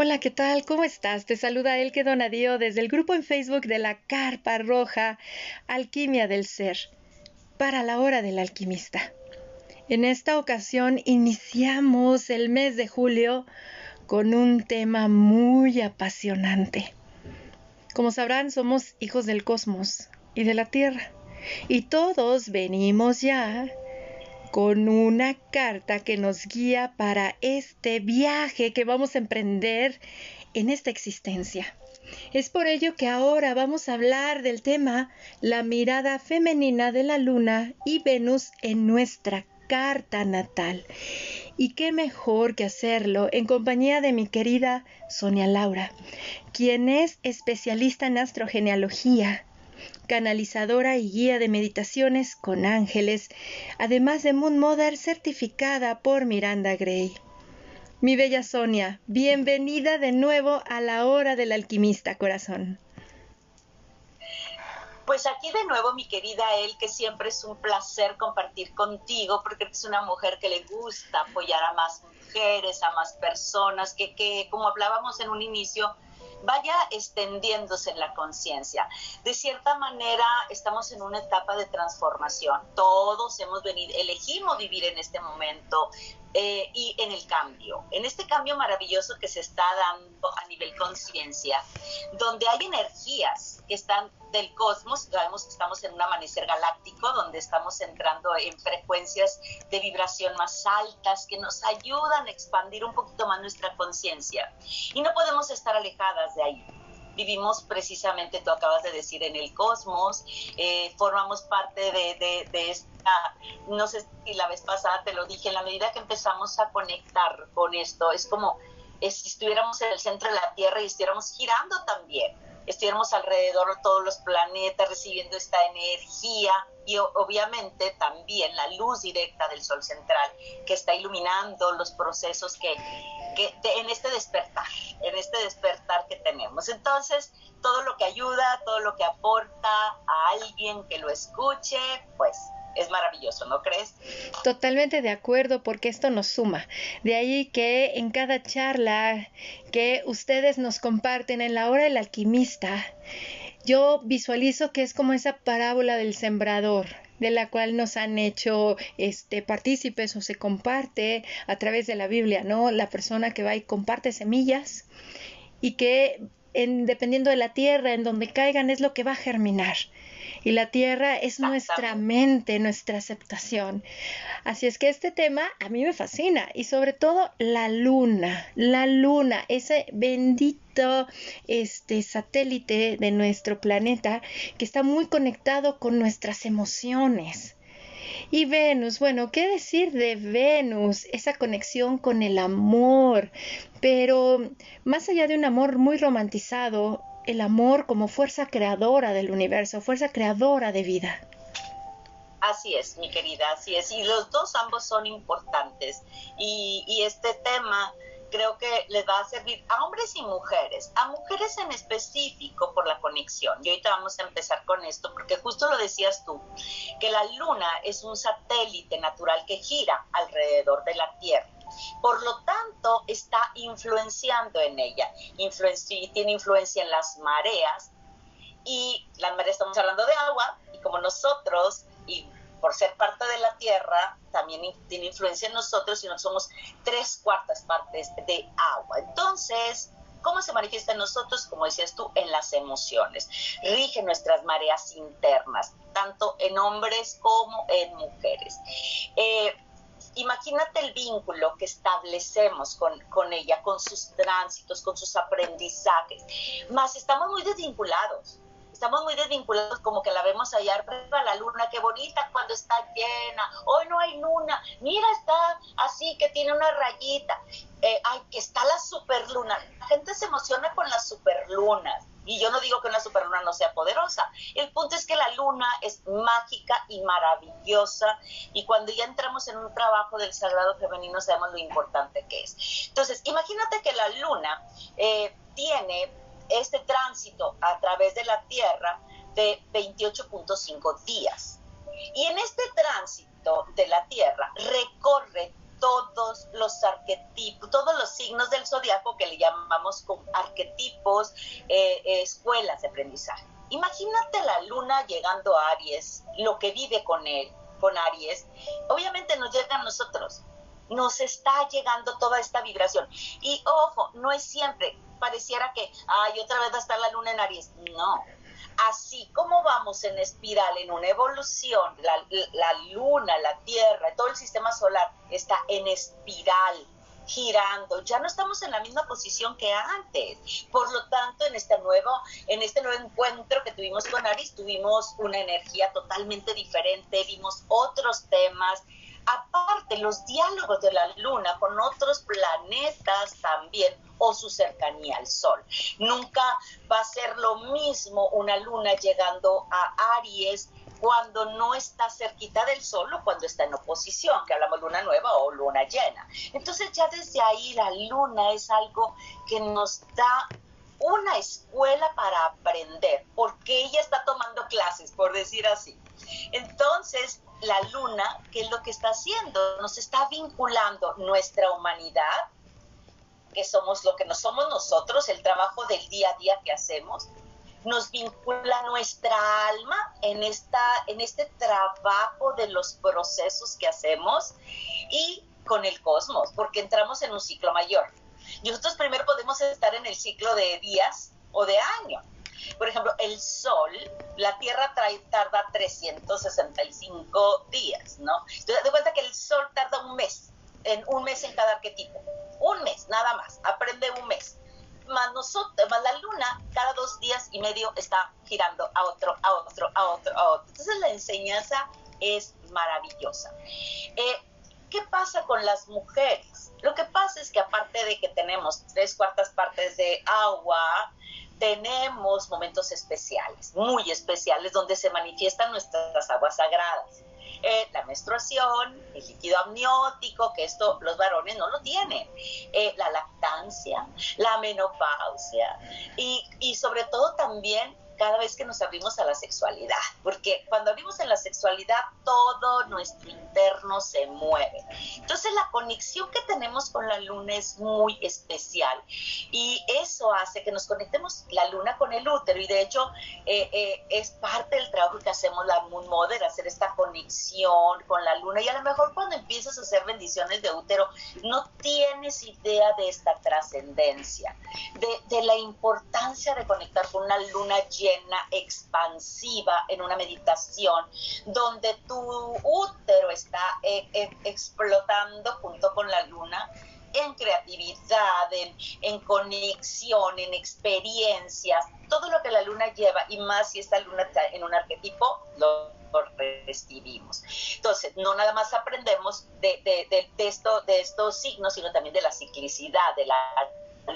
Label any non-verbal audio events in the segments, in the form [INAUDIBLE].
Hola, ¿qué tal? ¿Cómo estás? Te saluda Elke Donadío desde el grupo en Facebook de la Carpa Roja Alquimia del Ser para la hora del alquimista. En esta ocasión iniciamos el mes de julio con un tema muy apasionante. Como sabrán, somos hijos del cosmos y de la Tierra, y todos venimos ya con una carta que nos guía para este viaje que vamos a emprender en esta existencia. Es por ello que ahora vamos a hablar del tema la mirada femenina de la luna y Venus en nuestra carta natal. Y qué mejor que hacerlo en compañía de mi querida Sonia Laura, quien es especialista en astrogenealogía canalizadora y guía de meditaciones con ángeles, además de Moon Mother certificada por Miranda Gray. Mi bella Sonia, bienvenida de nuevo a la hora del alquimista corazón. Pues aquí de nuevo, mi querida El, que siempre es un placer compartir contigo, porque eres una mujer que le gusta apoyar a más mujeres, a más personas, que, que como hablábamos en un inicio, vaya extendiéndose en la conciencia. De cierta manera, estamos en una etapa de transformación. Todos hemos venido, elegimos vivir en este momento eh, y en el cambio, en este cambio maravilloso que se está dando a nivel conciencia, donde hay energías que están del cosmos, sabemos que estamos en un amanecer galáctico, donde estamos entrando en frecuencias de vibración más altas que nos ayudan a expandir un poquito más nuestra conciencia. Y no podemos estar alejadas de ahí vivimos precisamente, tú acabas de decir, en el cosmos, eh, formamos parte de, de, esta, no sé si la vez pasada te lo dije, en la medida que empezamos a conectar con esto, es como si estuviéramos en el centro de la Tierra y estuviéramos girando también estuviéramos alrededor de todos los planetas recibiendo esta energía y obviamente también la luz directa del Sol central que está iluminando los procesos que, que en este despertar, en este despertar que tenemos. Entonces, todo lo que ayuda, todo lo que aporta a alguien que lo escuche, pues es maravilloso, ¿no crees? Totalmente de acuerdo, porque esto nos suma. De ahí que en cada charla que ustedes nos comparten en la hora del alquimista, yo visualizo que es como esa parábola del sembrador de la cual nos han hecho este partícipes o se comparte a través de la Biblia, ¿no? La persona que va y comparte semillas y que en, dependiendo de la tierra en donde caigan es lo que va a germinar y la tierra es nuestra mente, nuestra aceptación. Así es que este tema a mí me fascina y sobre todo la luna, la luna, ese bendito este satélite de nuestro planeta que está muy conectado con nuestras emociones. Y Venus, bueno, ¿qué decir de Venus? Esa conexión con el amor, pero más allá de un amor muy romantizado, el amor como fuerza creadora del universo, fuerza creadora de vida. Así es, mi querida, así es. Y los dos ambos son importantes. Y, este tema creo que les va a servir a hombres y mujeres, a mujeres en específico por la conexión. Y ahorita vamos a empezar con esto, porque justo lo decías tú, que la luna es un satélite natural que gira alrededor de la Tierra. Por lo tanto, está influenciando en ella. tiene influencia en las mareas. Y las mareas, estamos hablando de agua, y como nosotros, y por ser parte de la tierra, también tiene influencia en nosotros y no somos tres cuartas partes de agua. Entonces, ¿cómo se manifiesta en nosotros? Como decías tú, en las emociones. Rige nuestras mareas internas, tanto en hombres como en mujeres. Eh, imagínate el vínculo que establecemos con, con, ella, con sus tránsitos, con sus aprendizajes. Más estamos muy desvinculados. Estamos muy desvinculados, como que la vemos allá arriba, la luna, qué bonita cuando está llena. Hoy no hay luna. Mira, está así, que tiene una rayita. Eh, ay, que está la superluna. La gente se emociona con las superlunas y yo no digo que una superluna no sea poderosa. El punto es que la luna es mágica y maravillosa. Y cuando ya entramos en un trabajo del sagrado femenino, sabemos lo importante que es. Entonces, imagínate que la luna eh, tiene este tránsito a través de la Tierra de 28.5 días. Y en este tránsito de la Tierra recorre todos los arquetipos, todos los signos del zodiaco que le llamamos como arquetipos, eh, escuelas de aprendizaje. Imagínate la luna llegando a Aries, lo que vive con él, con Aries. Obviamente nos llega a nosotros, nos está llegando toda esta vibración. Y ojo, no es siempre, pareciera que, ay, otra vez va a estar la luna en Aries. No, así como vamos en espiral, en una evolución, la, luna, la tierra, todo el sistema solar está en espiral girando, ya no estamos en la misma posición que antes. Por lo tanto, en este nuevo, en este nuevo encuentro que tuvimos con Aries, tuvimos una energía totalmente diferente, vimos otros temas, aparte los diálogos de la luna con otros planetas también o su cercanía al sol. Nunca va a ser lo mismo una luna llegando a Aries cuando no está cerquita del sol o cuando está en oposición, que hablamos luna nueva o luna llena. Entonces ya desde ahí la luna es algo que nos da una escuela para aprender, porque ella está tomando clases, por decir así. Entonces, la luna, ¿qué es lo que está haciendo? Nos está vinculando nuestra humanidad, que somos lo que no somos nosotros, el trabajo del día a día que hacemos, nos vincula nuestra alma en, esta, en este trabajo de los procesos que hacemos y con el cosmos, porque entramos en un ciclo mayor. Nosotros primero podemos estar en el ciclo de días o de años por ejemplo, el Sol, la Tierra trae, tarda 365 días, ¿no? Entonces, de cuenta que el Sol tarda un mes, en un mes en cada arquetipo. Un mes, nada más. Aprende un mes. Más, nosotros, más la luna, cada dos días y medio está girando a otro, a otro, a otro, a otro. Entonces la enseñanza es maravillosa. Eh, ¿Qué pasa con las mujeres? Lo que pasa es que aparte de que tenemos tres cuartas partes de agua, tenemos momentos especiales, muy especiales, donde se manifiestan nuestras aguas sagradas. Eh, la menstruación, el líquido amniótico, que esto los varones no lo tienen, eh, la lactancia, la menopausia y, y sobre todo también cada vez que nos abrimos a la sexualidad, porque cuando abrimos en la sexualidad todo nuestro interno se mueve. Entonces la conexión que tenemos con la luna es muy especial y eso hace que nos conectemos la luna con el útero y de hecho eh, eh, es parte del trabajo que hacemos la Moon Mother, hacer esta conexión con la luna y a lo mejor cuando empiezas a hacer bendiciones de útero no tienes idea de esta trascendencia, de, de la importancia de conectar con una luna llena expansiva en una meditación donde tu útero está eh, eh, explotando junto con la luna en creatividad, en, conexión, en experiencias, todo lo que la luna lleva y más si esta luna está en un arquetipo, lo, recibimos. Entonces, no nada más aprendemos de, de, de estos signos, sino también de la ciclicidad de la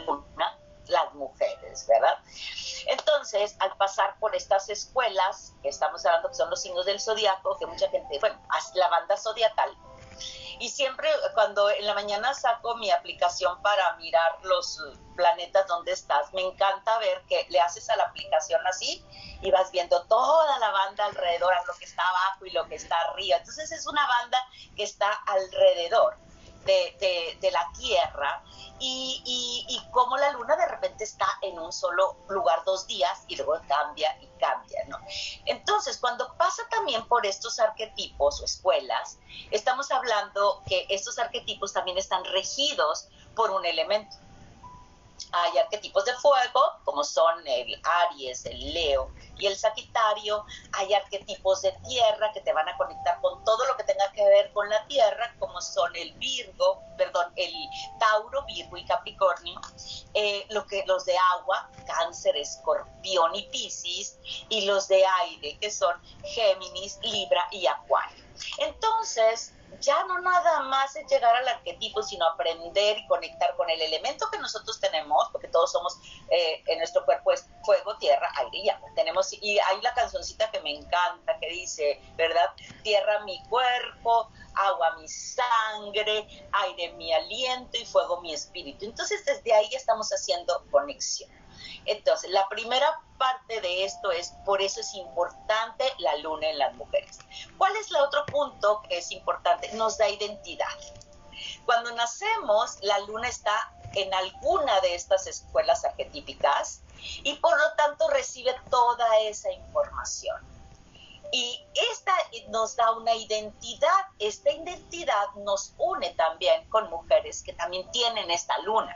luna, las mujeres, ¿verdad? Entonces, al pasar por estas escuelas, que estamos hablando que son los signos del zodiaco, que mucha gente, bueno, la banda zodiacal, y siempre cuando en la mañana saco mi aplicación para mirar los planetas donde estás, me encanta ver que le haces a la aplicación así y vas viendo toda la banda alrededor, lo que está abajo y lo que está arriba. Entonces es una banda que está alrededor de, de, la Tierra y, y, cómo la Luna de repente está en un solo lugar dos días y luego cambia y cambia, ¿no? Entonces, cuando pasa también por estos arquetipos o escuelas, estamos hablando que estos arquetipos también están regidos por un elemento. Hay arquetipos de fuego, como son el Aries, el Leo y el Sagitario. Hay arquetipos de tierra que te van a conectar con todo lo que tenga que ver con la tierra, como son el Virgo, perdón, el Tauro, Virgo y Capricornio. Eh, lo que, los de agua, Cáncer, Escorpión y Piscis. Y los de aire, que son Géminis, Libra y Acuario. Entonces, ya no nada más es llegar al arquetipo, sino aprender y conectar con el elemento que nosotros tenemos, porque todos somos, eh, en nuestro cuerpo es fuego, tierra, aire y agua. Tenemos, y hay la cancioncita que me encanta, que dice, ¿verdad? Tierra mi cuerpo, agua mi sangre, aire mi aliento y fuego mi espíritu. Entonces desde ahí estamos haciendo conexión. Entonces, la primera parte de esto es, por eso es importante la luna en las mujeres. ¿Cuál es el otro punto que es importante? Nos da identidad. Cuando nacemos, la luna está en alguna de estas escuelas arquetípicas y por lo tanto recibe toda esa información. Y esta nos da una identidad, esta identidad nos une también con mujeres que también tienen esta luna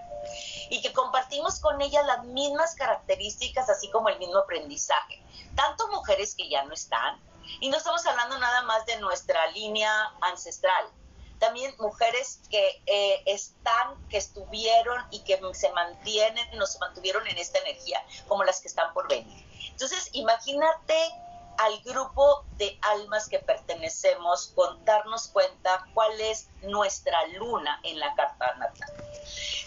y que compartimos con ellas las mismas características, así como el mismo aprendizaje. Tanto mujeres que ya no están, y no estamos hablando nada más de nuestra línea ancestral, también mujeres que eh, están, que estuvieron y que se mantienen, nos mantuvieron en esta energía, como las que están por venir. Entonces, imagínate al grupo de almas que pertenecemos con darnos cuenta cuál es nuestra luna en la carta natal.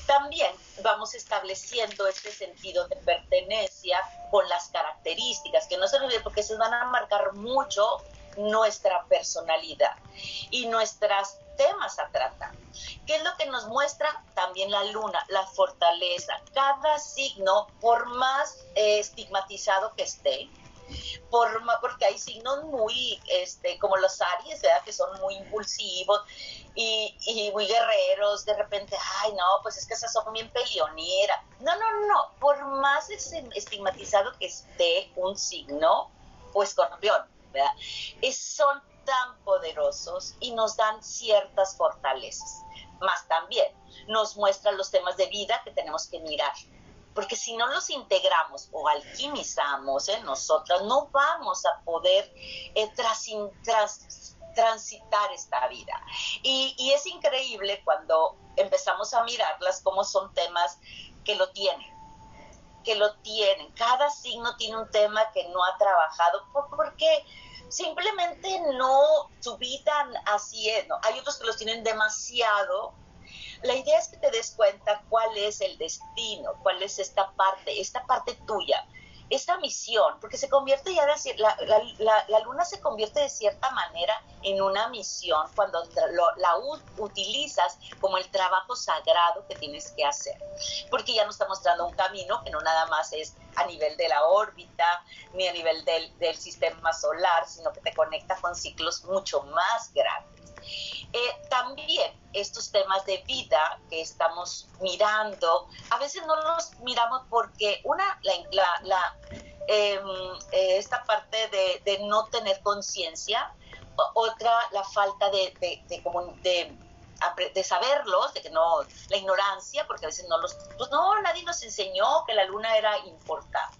También vamos estableciendo este sentido de pertenencia con las características, que no se olvide porque se van a marcar mucho nuestra personalidad y nuestros temas a tratar. ¿Qué es lo que nos muestra también la luna? La fortaleza. Cada signo, por más eh, estigmatizado que esté, por, porque hay signos muy, este, como los Aries, ¿verdad? Que son muy impulsivos y, y, muy guerreros, de repente, ay, no, pues es que esas son bien peleoneras. No, no, no, por más estigmatizado que esté un signo o escorpión, ¿verdad? Es, son tan poderosos y nos dan ciertas fortalezas. Más también nos muestran los temas de vida que tenemos que mirar porque si no los integramos o alquimizamos en nosotras, no vamos a poder eh, transitar esta vida. Y, es increíble cuando empezamos a mirarlas como son temas que lo tienen que lo tienen. Cada signo tiene un tema que no ha trabajado porque simplemente no, su vida así es. Hay otros que los tienen demasiado la idea es que te des cuenta cuál es el destino, cuál es esta parte, esta parte tuya, esta misión, porque se convierte ya de la, la, la, luna se convierte de cierta manera en una misión cuando la utilizas como el trabajo sagrado que tienes que hacer, porque ya nos está mostrando un camino que no nada más es a nivel de la órbita ni a nivel del, del sistema solar, sino que te conecta con ciclos mucho más grandes. Eh, también estos temas de vida que estamos mirando, a veces no los miramos porque una, la, em, eh, esta parte de, no tener conciencia, otra la falta de, de, de, de saberlos, de que no, la ignorancia, porque a veces no los, pues no, nadie nos enseñó que la luna era importante.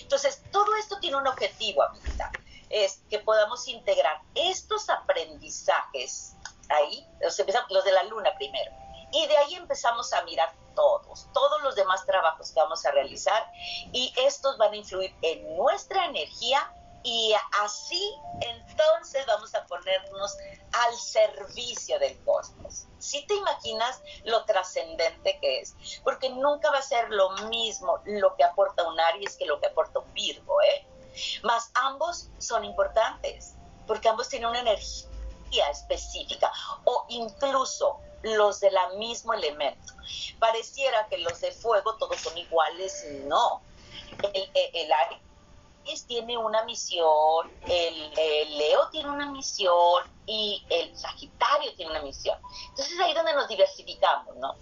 Entonces, todo esto tiene un objetivo, amiguita, es que podamos integrar estos aprendizajes ahí, los, los de la luna primero. Y de ahí empezamos a mirar todos, todos los demás trabajos que vamos a realizar y estos van a influir en nuestra energía y así entonces vamos a ponernos al servicio del cosmos. Si te imaginas lo trascendente que es, porque nunca va a ser lo mismo lo que aporta un Aries que lo que aporta un Virgo, ¿eh? Más ambos son importantes, porque ambos tienen una energía específica o incluso los del mismo elemento. Pareciera que los de fuego todos son iguales, no. El, el, Aries tiene una misión, el, Leo tiene una misión y el Sagitario tiene una misión. Entonces ahí donde nos diversificamos, ¿no?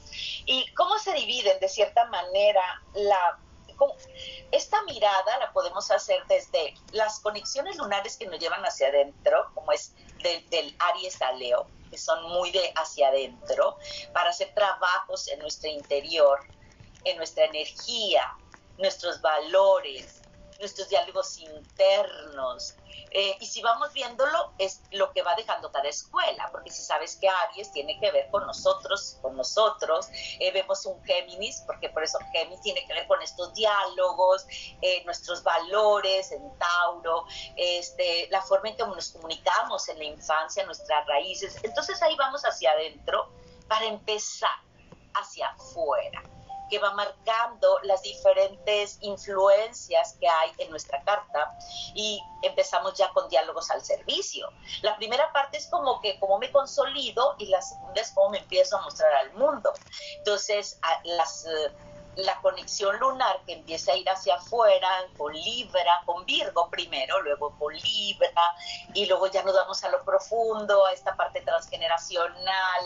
Y cómo se dividen de cierta manera la esta mirada la podemos hacer desde las conexiones lunares que nos llevan hacia adentro, como es del, Aries a que son muy de hacia adentro, para hacer trabajos en nuestro interior, en nuestra energía, nuestros valores, nuestros diálogos internos, eh, y si vamos viéndolo, es lo que va dejando cada escuela, porque si sabes que Aries tiene que ver con nosotros, con nosotros, eh, vemos un Géminis, porque por eso Géminis tiene que ver con estos diálogos, eh, nuestros valores en Tauro, este, la forma en que nos comunicamos en la infancia, nuestras raíces. Entonces ahí vamos hacia adentro para empezar hacia afuera que va marcando las diferentes influencias que hay en nuestra carta y empezamos ya con diálogos al servicio. La primera parte es como que cómo me consolido y la segunda es cómo me empiezo a mostrar al mundo. Entonces, las eh, la conexión lunar que empieza a ir hacia afuera con Libra, con Virgo primero, luego con Libra, y luego ya nos vamos a lo profundo, a esta parte transgeneracional,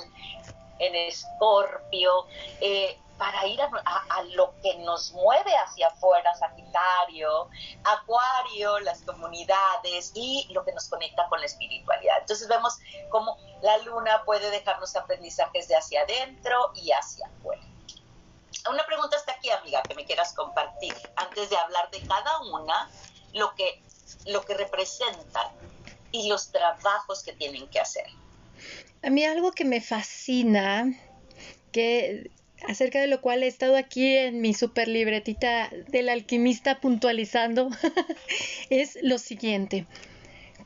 en Escorpio, eh, para ir a, lo que nos mueve hacia afuera, Sagitario, Acuario, las comunidades y lo que nos conecta con la espiritualidad. Entonces vemos cómo la luna puede dejarnos aprendizajes de hacia adentro y hacia afuera. Una pregunta está aquí, amiga, que me quieras compartir, antes de hablar de cada una, lo que, lo que representan y los trabajos que tienen que hacer. A mí algo que me fascina, que acerca de lo cual he estado aquí en mi super libretita del alquimista puntualizando, [LAUGHS] es lo siguiente.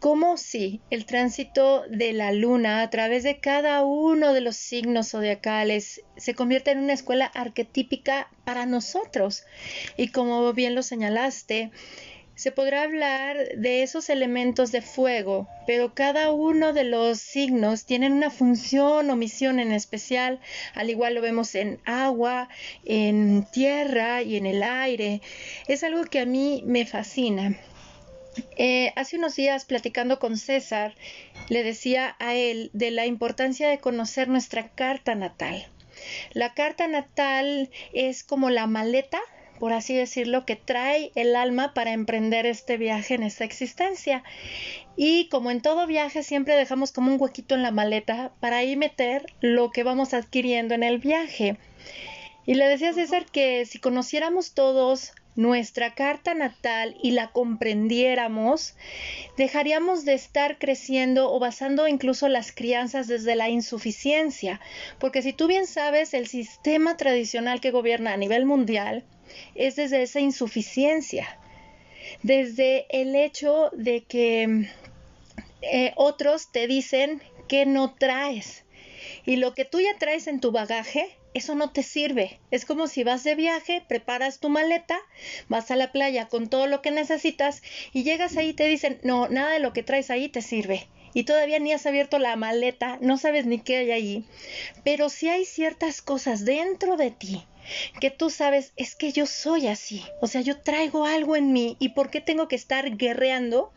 Como si el tránsito de la luna a través de cada uno de los signos zodiacales se convierte en una escuela arquetípica para nosotros. Y como bien lo señalaste, se podrá hablar de esos elementos de fuego, pero cada uno de los signos tienen una función o misión en especial, al igual lo vemos en agua, en tierra y en el aire. Es algo que a mí me fascina. Eh, hace unos días platicando con César, le decía a él de la importancia de conocer nuestra carta natal. La carta natal es como la maleta por así decirlo, que trae el alma para emprender este viaje en esta existencia. Y como en todo viaje, siempre dejamos como un huequito en la maleta para ahí meter lo que vamos adquiriendo en el viaje. Y le decía César que si conociéramos todos nuestra carta natal y la comprendiéramos, dejaríamos de estar creciendo o basando incluso las crianzas desde la insuficiencia, porque si tú bien sabes, el sistema tradicional que gobierna a nivel mundial es desde esa insuficiencia, desde el hecho de que eh, otros te dicen que no traes y lo que tú ya traes en tu bagaje eso no te sirve. Es como si vas de viaje, preparas tu maleta, vas a la playa con todo lo que necesitas y llegas ahí y te dicen, no, nada de lo que traes ahí te sirve. Y todavía ni has abierto la maleta, no sabes ni qué hay ahí. Pero si hay ciertas cosas dentro de ti que tú sabes, es que yo soy así. O sea, yo traigo algo en mí y ¿por qué tengo que estar guerreando?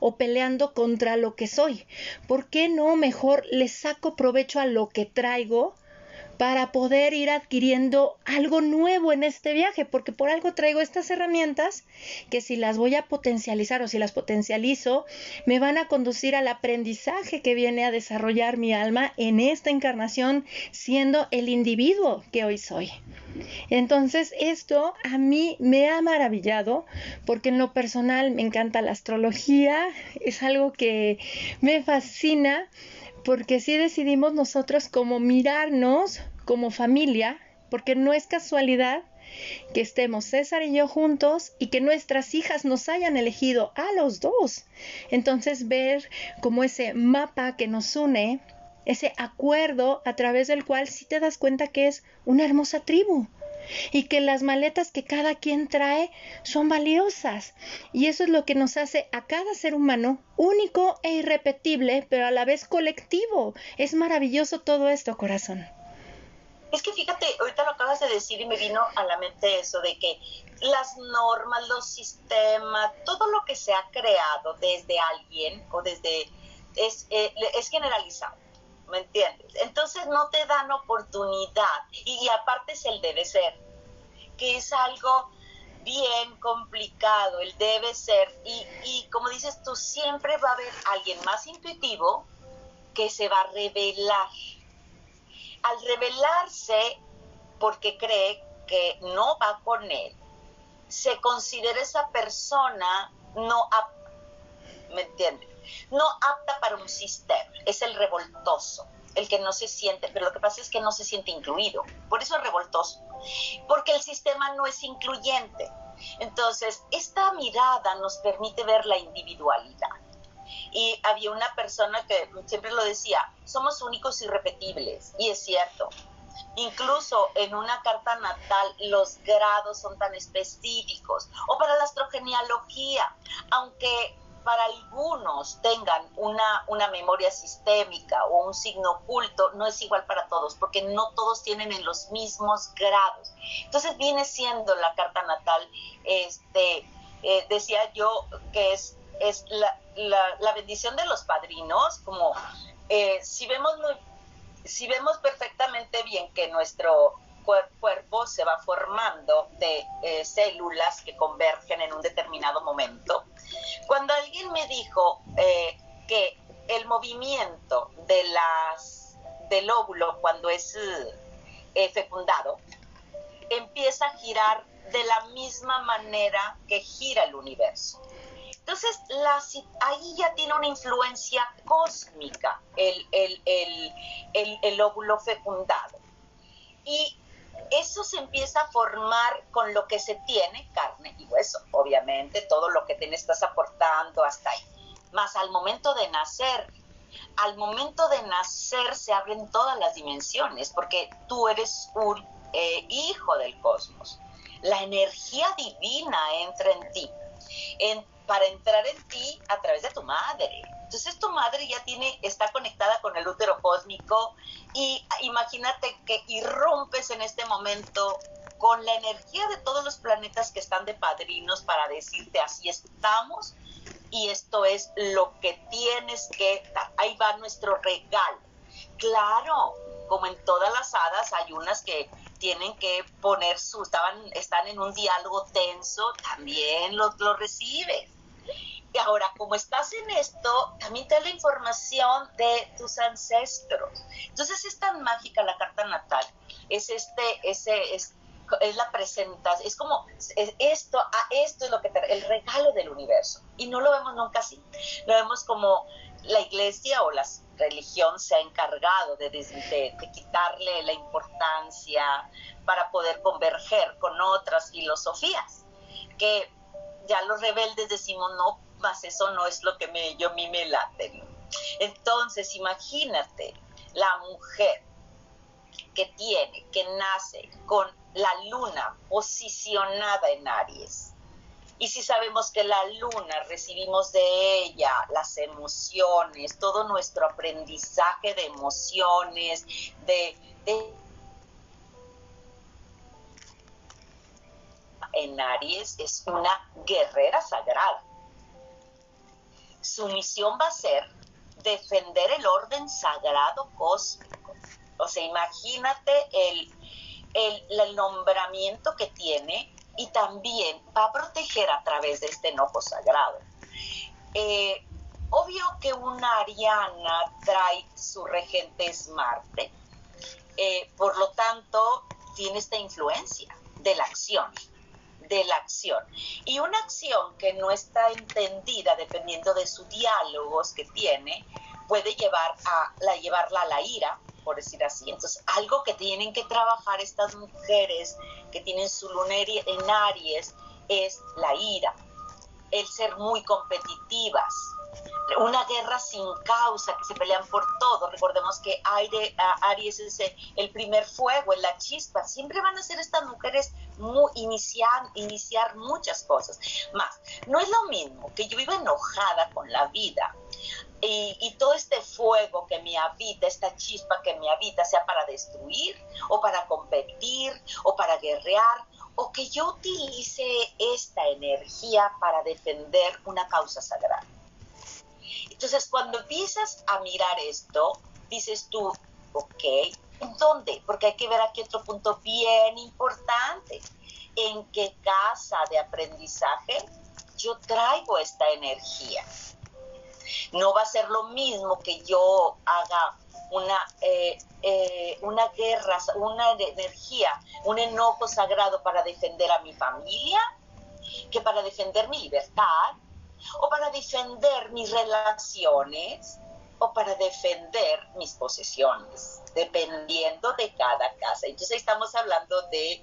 o peleando contra lo que soy. ¿Por qué no mejor le saco provecho a lo que traigo para poder ir adquiriendo algo nuevo en este viaje, porque por algo traigo estas herramientas que si las voy a potencializar o si las potencializo, me van a conducir al aprendizaje que viene a desarrollar mi alma en esta encarnación siendo el individuo que hoy soy. Entonces esto a mí me ha maravillado porque en lo personal me encanta la astrología, es algo que me fascina porque si decidimos nosotros como mirarnos como familia, porque no es casualidad que estemos César y yo juntos y que nuestras hijas nos hayan elegido a los dos. Entonces ver como ese mapa que nos une, ese acuerdo a través del cual sí te das cuenta que es una hermosa tribu, y que las maletas que cada quien trae son valiosas. Y eso es lo que nos hace a cada ser humano único e irrepetible, pero a la vez colectivo. Es maravilloso todo esto, corazón. Es que fíjate, ahorita lo acabas de decir y me vino a la mente eso de que las normas, los sistemas, todo lo que se ha creado desde alguien o desde es, eh, es generalizado. ¿me entiendes? Entonces no te dan oportunidad y, aparte es el debe ser, que es algo bien complicado, el debe ser y, y como dices tú, siempre va a haber alguien más intuitivo que se va a revelar. Al revelarse porque cree que no va con él, se considera esa persona no apta, ¿me entiendes? no apta para un sistema, es el revoltoso, el que no se siente, pero lo que pasa es que no se siente incluido, por eso es revoltoso, porque el sistema no es incluyente. Entonces, esta mirada nos permite ver la individualidad. Y había una persona que siempre lo decía, somos únicos y repetibles, y es cierto. Incluso en una carta natal los grados son tan específicos, o para la astrogenealogía, aunque para algunos tengan una, una memoria sistémica o un signo oculto, no es igual para todos, porque no todos tienen en los mismos grados. Entonces viene siendo la carta natal, este, eh, decía yo que es, es la, la, bendición de los padrinos, como eh, si vemos si vemos perfectamente bien que nuestro cuerpo se va formando de eh, células que convergen en un determinado momento, cuando alguien me dijo eh, que el movimiento de las, del óvulo cuando es fecundado empieza a girar de la misma manera que gira el universo. Entonces, ahí ya tiene una influencia cósmica el, el, óvulo fecundado. Y eso se empieza a formar con lo que se tiene, carne y hueso, obviamente, todo lo que te estás aportando hasta ahí. Más al momento de nacer, al momento de nacer se abren todas las dimensiones, porque tú eres un eh, hijo del cosmos. La energía divina entra en ti. En, para entrar en ti a través de tu madre. Entonces tu madre ya tiene, está conectada con el útero cósmico y imagínate que irrumpes en este momento con la energía de todos los planetas que están de padrinos para decirte así estamos y esto es lo que tienes que. Ahí va nuestro regalo. Claro, como en todas las hadas hay unas que tienen que poner su, estaban, están en un diálogo tenso, también lo, lo recibes. Y ahora, como estás en esto, también te da la información de tus ancestros. Entonces es tan mágica la carta natal. Es este, ese, es, es la presentación, es como esto, a esto es lo que te, el regalo del universo. Y no lo vemos nunca así. Lo vemos como la iglesia o la religión se ha encargado de, de, de quitarle la importancia para poder converger con otras filosofías. Que ya los rebeldes decimos, no, más eso no es lo que me, yo a mí me late. Entonces, imagínate la mujer que tiene, que nace con la luna posicionada en Aries. Y si sabemos que la luna recibimos de ella las emociones, todo nuestro aprendizaje de emociones, de, de en Aries es una guerrera sagrada. Su misión va a ser defender el orden sagrado cósmico. O sea, imagínate el, el, nombramiento que tiene y también va a proteger a través de este enojo sagrado. Eh, obvio que una ariana trae su regente es Marte, eh, por lo tanto tiene esta influencia de la acción de la acción. Y una acción que no está entendida dependiendo de sus diálogos que tiene, puede llevar a la llevarla a la ira, por decir así. Entonces, algo que tienen que trabajar estas mujeres que tienen su luna en Aries es la ira, el ser muy competitivas, una guerra sin causa, que se pelean por todo. Recordemos que Aire, Aries es el primer fuego, en la chispa. Siempre van a ser estas mujeres muy, iniciar, iniciar muchas cosas. Más, no es lo mismo que yo viva enojada con la vida y, y, todo este fuego que me habita, esta chispa que me habita, sea para destruir o para competir o para guerrear, o que yo utilice esta energía para defender una causa sagrada. Entonces, cuando empiezas a mirar esto, dices tú, ok, ¿en dónde? Porque hay que ver aquí otro punto bien importante. ¿En qué casa de aprendizaje yo traigo esta energía? No va a ser lo mismo que yo haga una, eh, eh, una guerra, una energía, un enojo sagrado para defender a mi familia, que para defender mi libertad, o para defender mis relaciones o para defender mis posesiones, dependiendo de cada casa. Entonces estamos hablando de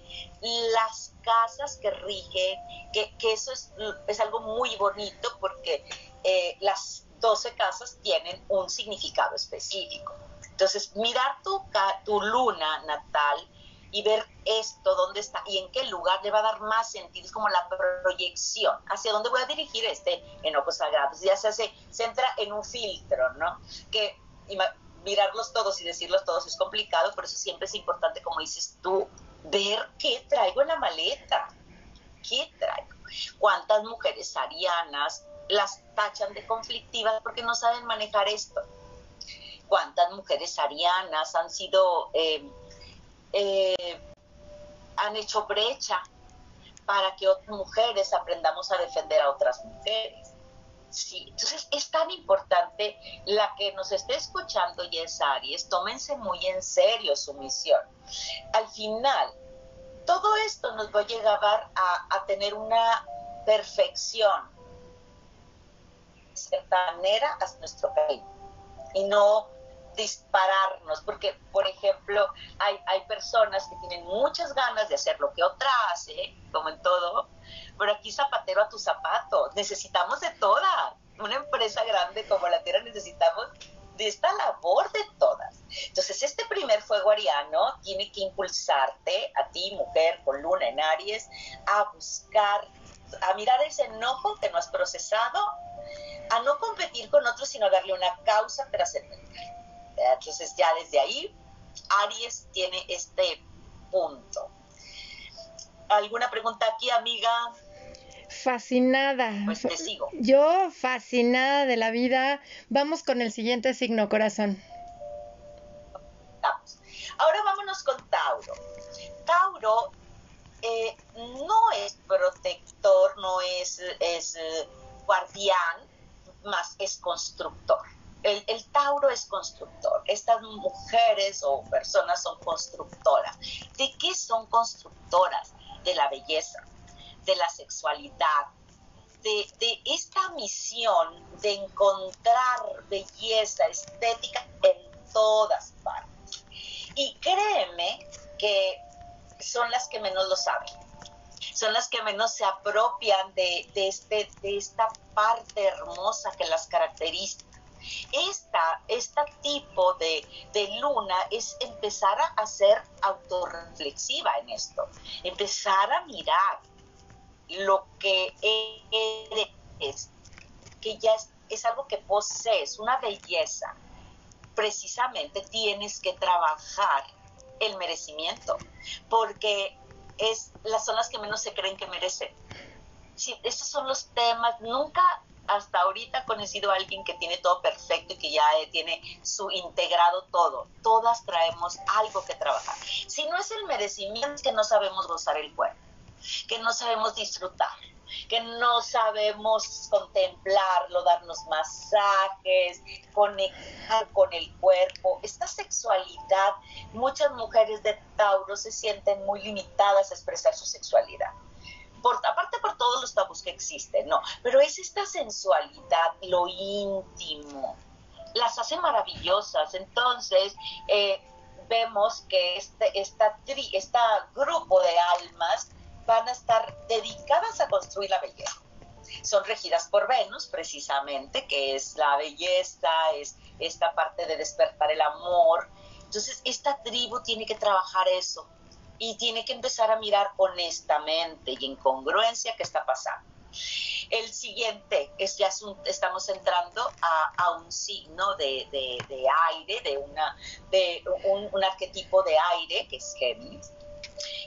las casas que rigen, que, eso es, es, algo muy bonito porque eh, las 12 casas tienen un significado específico. Entonces, mirar tu, tu luna natal y ver esto, dónde está y en qué lugar le va a dar más sentido, es como la proyección, hacia dónde voy a dirigir este enojo sagrado. Ya se hace, se entra en un filtro, ¿no? Que mirarlos todos y decirlos todos es complicado, por eso siempre es importante, como dices tú, ver qué traigo en la maleta, qué traigo. ¿Cuántas mujeres arianas las tachan de conflictivas porque no saben manejar esto? cuántas mujeres arianas han sido, eh, eh, han hecho brecha para que otras mujeres aprendamos a defender a otras mujeres. Sí, entonces es tan importante la que nos esté escuchando y es Aries, tómense muy en serio su misión. Al final, todo esto nos va a llevar a, tener una perfección, de cierta manera, a nuestro país. Y no dispararnos, porque, por ejemplo, hay, hay personas que tienen muchas ganas de hacer lo que otra hace, como en todo, pero aquí zapatero a tu zapato, necesitamos de todas. Una empresa grande como la Tierra necesitamos de esta labor de todas. Entonces, este primer fuego ariano tiene que impulsarte, a ti, mujer con luna en Aries, a buscar, a mirar ese enojo que no has procesado, a no competir con otros, sino darle una causa trascendental. Entonces, ya desde ahí, Aries tiene este punto. ¿Alguna pregunta aquí, amiga? Fascinada. Pues te sigo. Yo fascinada de la vida. Vamos con el siguiente signo, corazón. Vamos. Ahora vámonos con Tauro. Tauro eh, no es protector, no es, es eh, guardián, más es constructor. El, el, Tauro es constructor. Estas mujeres o personas son constructoras. ¿De qué son constructoras? De la belleza, de la sexualidad, de, esta misión de encontrar belleza estética en todas partes. Y créeme que son las que menos lo saben, son las que menos se apropian de, este, de esta parte hermosa que las caracteriza. Esta, este tipo de, de, luna es empezar a ser autorreflexiva en esto, empezar a mirar, lo que eres, que ya es, algo que posees, una belleza, precisamente tienes que trabajar el merecimiento, porque es las son las que menos se creen que merecen. Sí, esos son los temas, nunca hasta ahorita conocido a alguien que tiene todo perfecto y que ya tiene su integrado todo. Todas traemos algo que trabajar. Si no es el merecimiento, es que no sabemos gozar el cuerpo que no sabemos disfrutar, que no sabemos contemplarlo, darnos masajes, conectar con el cuerpo. Esta sexualidad, muchas mujeres de Tauro se sienten muy limitadas a expresar su sexualidad. Por, aparte por todos los tabús que existen, no, pero es esta sensualidad, lo íntimo, las hace maravillosas. Entonces, eh, vemos que este, esta, este grupo de almas van a estar dedicadas a construir la belleza. Son regidas por Venus, precisamente, que es la belleza, es esta parte de despertar el amor. Entonces, esta tribu tiene que trabajar eso y tiene que empezar a mirar honestamente y en congruencia qué está pasando. El siguiente es ya estamos entrando a, un signo de, aire, de, una, de un, un, arquetipo de aire, que es Géminis.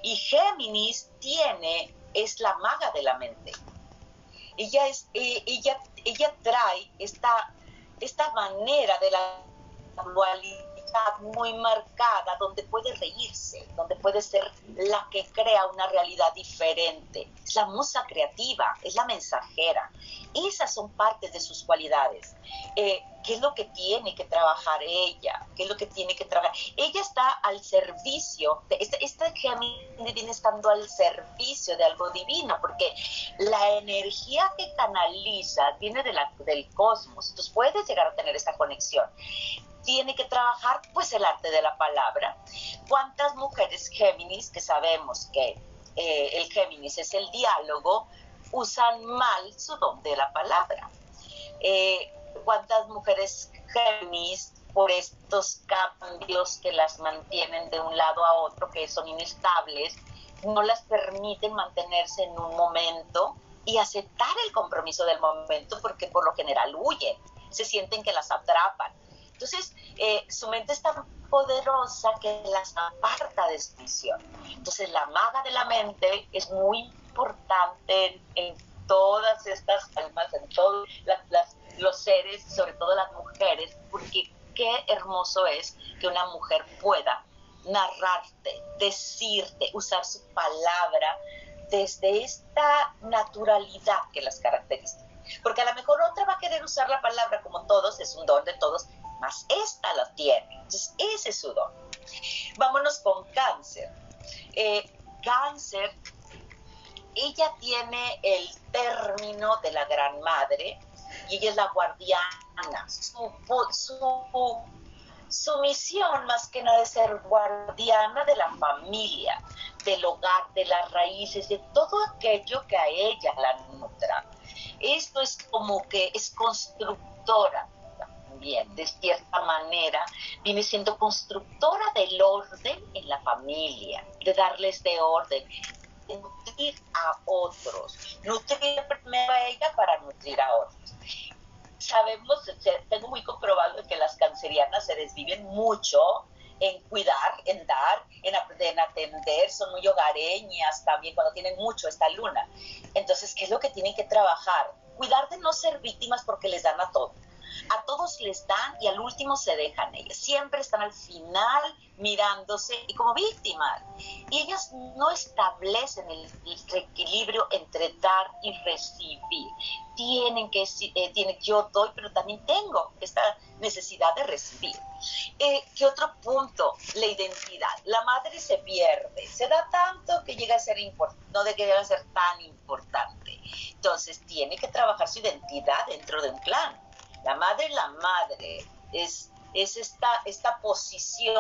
Y Géminis tiene, es la maga de la mente. Ella, es, eh, ella, ella trae esta, esta manera de la dualidad muy marcada, donde puede reírse, donde puede ser la que crea una realidad diferente. Es la musa creativa, es la mensajera. Esas son partes de sus cualidades. Eh, ¿Qué es lo que tiene que trabajar ella? ¿Qué es lo que tiene que trabajar? Ella está al servicio, de, esta, esta viene estando al servicio de algo divino, porque la energía que canaliza viene de la, del cosmos. Entonces puedes llegar a tener esta conexión tiene que trabajar pues el arte de la palabra. ¿Cuántas mujeres Géminis, que sabemos que eh, el Géminis es el diálogo, usan mal su don de la palabra? Eh, ¿Cuántas mujeres Géminis por estos cambios que las mantienen de un lado a otro, que son inestables, no las permiten mantenerse en un momento y aceptar el compromiso del momento porque por lo general huyen, se sienten que las atrapan. Entonces, eh, su mente es tan poderosa que las aparta de su misión. Entonces, la maga de la mente es muy importante en, todas estas almas, en todos los seres, sobre todo las mujeres, porque qué hermoso es que una mujer pueda narrarte, decirte, usar su palabra desde esta naturalidad que las caracteriza. Porque a lo mejor otra va a querer usar la palabra como todos, es un don de todos, esta la tiene. Entonces, ese es su don. Vámonos con cáncer. Eh, cáncer, ella tiene el término de la gran madre y ella es la guardiana. Su, su, su misión más que nada es ser guardiana de la familia, del hogar, de las raíces, de todo aquello que a ella la nutra. Esto es como que es constructora de cierta manera, viene siendo constructora del orden en la familia, de darles de orden, de nutrir a otros, nutrir primero a ella para nutrir a otros. Sabemos, tengo muy comprobado que las cancerianas se desviven mucho en cuidar, en dar, en, en atender, son muy hogareñas también cuando tienen mucho esta luna. Entonces, ¿qué es lo que tienen que trabajar? Cuidar de no ser víctimas porque les dan a todo. A todos les dan y al último se dejan ellas. Siempre están al final mirándose y como víctimas. Y ellas no establecen el, equilibrio entre dar y recibir. Tienen que, eh, tienen, yo doy, pero también tengo esta necesidad de recibir. Eh, ¿Qué otro punto? La identidad. La madre se pierde, se da tanto que llega a ser no de que llega a ser tan importante. Entonces tiene que trabajar su identidad dentro de un clan. La madre la madre, es, es esta, esta posición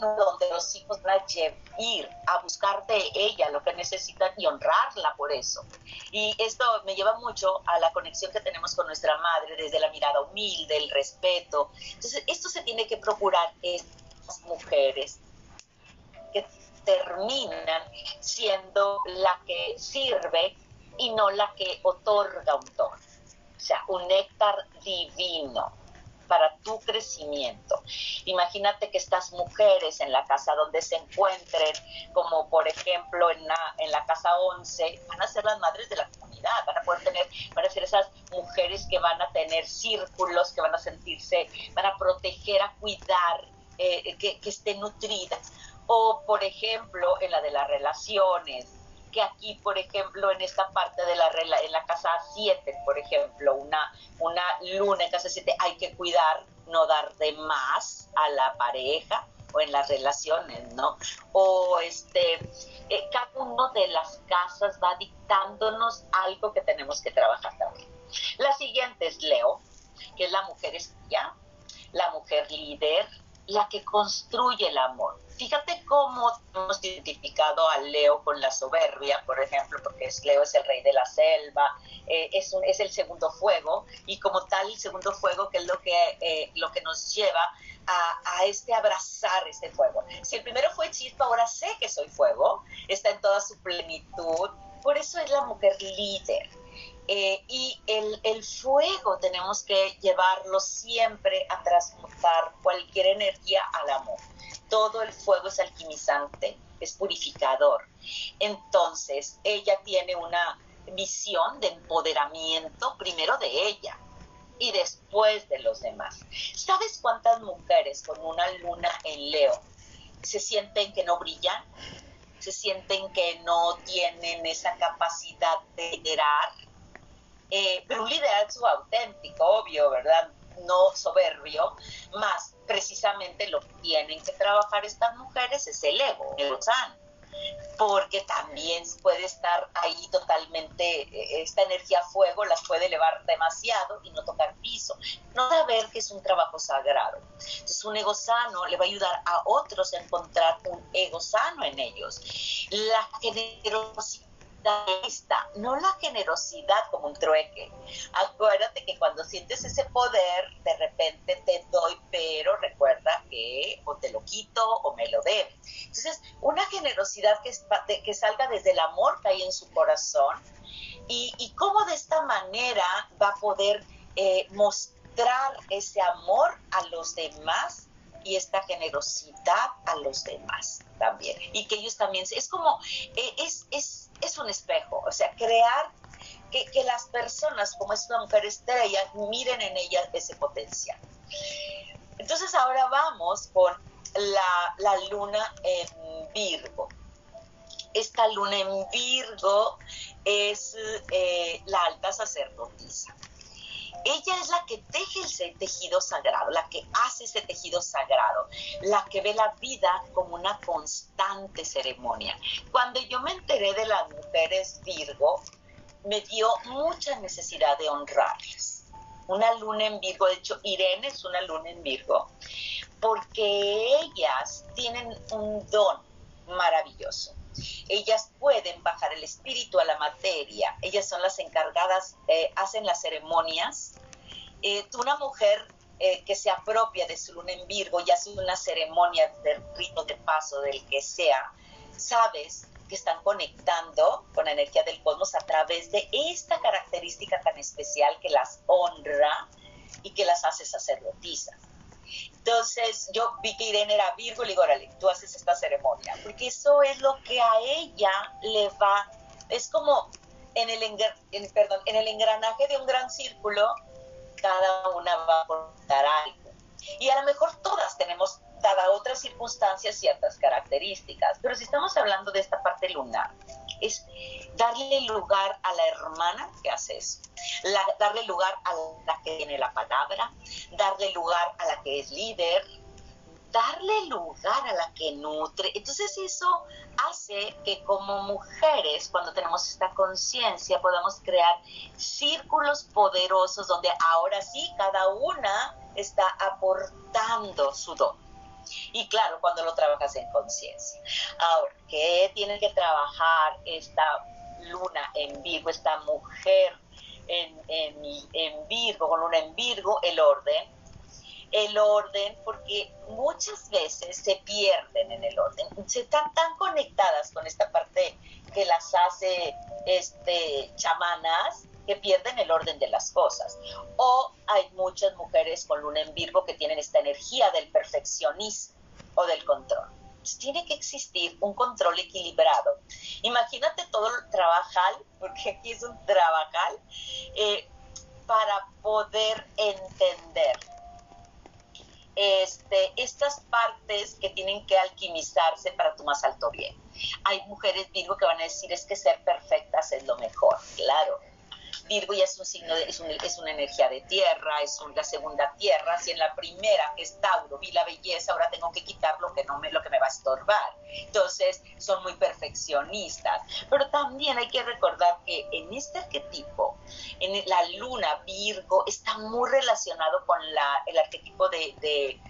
donde los hijos van a ir a buscar de ella lo que necesitan y honrarla por eso. Y esto me lleva mucho a la conexión que tenemos con nuestra madre desde la mirada humilde, el respeto. Entonces, esto se tiene que procurar estas mujeres que terminan siendo la que sirve y no la que otorga un don. O sea, un néctar divino para tu crecimiento. Imagínate que estas mujeres en la casa donde se encuentren, como por ejemplo en la, en la casa 11, van a ser las madres de la comunidad, van a poder tener, van a ser esas mujeres que van a tener círculos, que van a sentirse, van a proteger, a cuidar, eh, que, que estén nutridas. O por ejemplo en la de las relaciones, que aquí, por ejemplo, en esta parte de la en la casa 7, por ejemplo, una, una luna en casa 7, hay que cuidar, no dar de más a la pareja o en las relaciones, ¿no? O este, eh, cada uno de las casas va dictándonos algo que tenemos que trabajar también. La siguiente es Leo, que es la mujer espía, la mujer líder, la que construye el amor. Fíjate cómo hemos identificado a Leo con la soberbia, por ejemplo, porque Leo es el rey de la selva, eh, es, es el segundo fuego, y como tal el segundo fuego que es lo que, eh, lo que nos lleva a, a, este abrazar este fuego. Si el primero fue chispa, ahora sé que soy fuego, está en toda su plenitud, por eso es la mujer líder. Eh, y el, el, fuego tenemos que llevarlo siempre a transmutar cualquier energía al amor. Todo el fuego es alquimizante, es purificador. Entonces, ella tiene una misión de empoderamiento primero de ella y después de los demás. ¿Sabes cuántas mujeres con una luna en Leo se sienten que no brillan? Se sienten que no tienen esa capacidad de liderar, eh, pero un liderazgo auténtico, obvio, ¿verdad? No soberbio, más precisamente lo que tienen que trabajar estas mujeres es el ego, el sano porque también puede estar ahí totalmente, eh, esta energía fuego las puede elevar demasiado y no tocar piso. No saber que es un trabajo sagrado. Entonces un ego sano le va a ayudar a otros a encontrar un ego sano en ellos. La generosidad no la generosidad como un trueque. Acuérdate que cuando sientes ese poder, de repente te doy, pero recuerda que o te lo quito o me lo debes. Entonces, una generosidad que, que salga desde el amor que hay en su corazón y, y cómo de esta manera va a poder eh, mostrar ese amor a los demás y esta generosidad a los demás también. Y que ellos también, es como, eh, es, es, es un espejo, o sea, crear que, que, las personas, como es una mujer estrella, miren en ella ese potencial. Entonces ahora vamos con la, luna en Virgo. Esta luna en Virgo es eh, la alta sacerdotisa. Ella es la que teje ese tejido sagrado, la que hace ese tejido sagrado, la que ve la vida como una constante ceremonia. Cuando yo me enteré de las mujeres Virgo, me dio mucha necesidad de honrarles. Una luna en Virgo, de hecho Irene es una luna en Virgo, porque ellas tienen un don maravilloso ellas pueden bajar el espíritu a la materia, ellas son las encargadas, eh, hacen las ceremonias. Eh, una mujer eh, que se apropia de su luna en Virgo y hace una ceremonia de rito de paso, del que sea, sabes que están conectando con la energía del cosmos a través de esta característica tan especial que las honra y que las hace sacerdotisas. Entonces yo vi que Irene era Virgo y le digo, órale, tú haces esta ceremonia, porque eso es lo que a ella le va, es como en el, perdón, en el engranaje de un gran círculo, cada una va a aportar algo. Y a lo mejor todas tenemos dada otra circunstancia ciertas características, pero si estamos hablando de esta parte lunar, es darle lugar a la hermana que hace eso, darle lugar a la que tiene la palabra, darle lugar a la que es líder, darle lugar a la que nutre. Entonces eso hace que como mujeres, cuando tenemos esta conciencia, podamos crear círculos poderosos donde ahora sí cada una está aportando su don. Y claro, cuando lo trabajas en conciencia. Ahora, ¿qué tiene que trabajar esta luna en Virgo, esta mujer en, en, Virgo, con luna en Virgo? El orden. El orden, porque muchas veces se pierden en el orden. Se están tan conectadas con esta parte que las hace este, chamanas que pierden el orden de las cosas. O hay muchas mujeres con luna en Virgo que tienen esta energía del perfeccionismo o del control. tiene que existir un control equilibrado. Imagínate todo el trabajal, [LAUGHS] porque aquí es un trabajal, eh, para poder entender este, estas partes que tienen que alquimizarse para tu más alto bien. Hay mujeres Virgo que van a decir es que ser perfectas es lo mejor, claro Virgo ya es un signo, de, es, una energía de tierra, es la segunda tierra. Si en la primera, que es Tauro, vi la belleza, ahora tengo que quitar lo que, no me, lo que me va a estorbar. Entonces, son muy perfeccionistas. Pero también hay que recordar que en este arquetipo, en la luna Virgo, está muy relacionado con la, el arquetipo de, de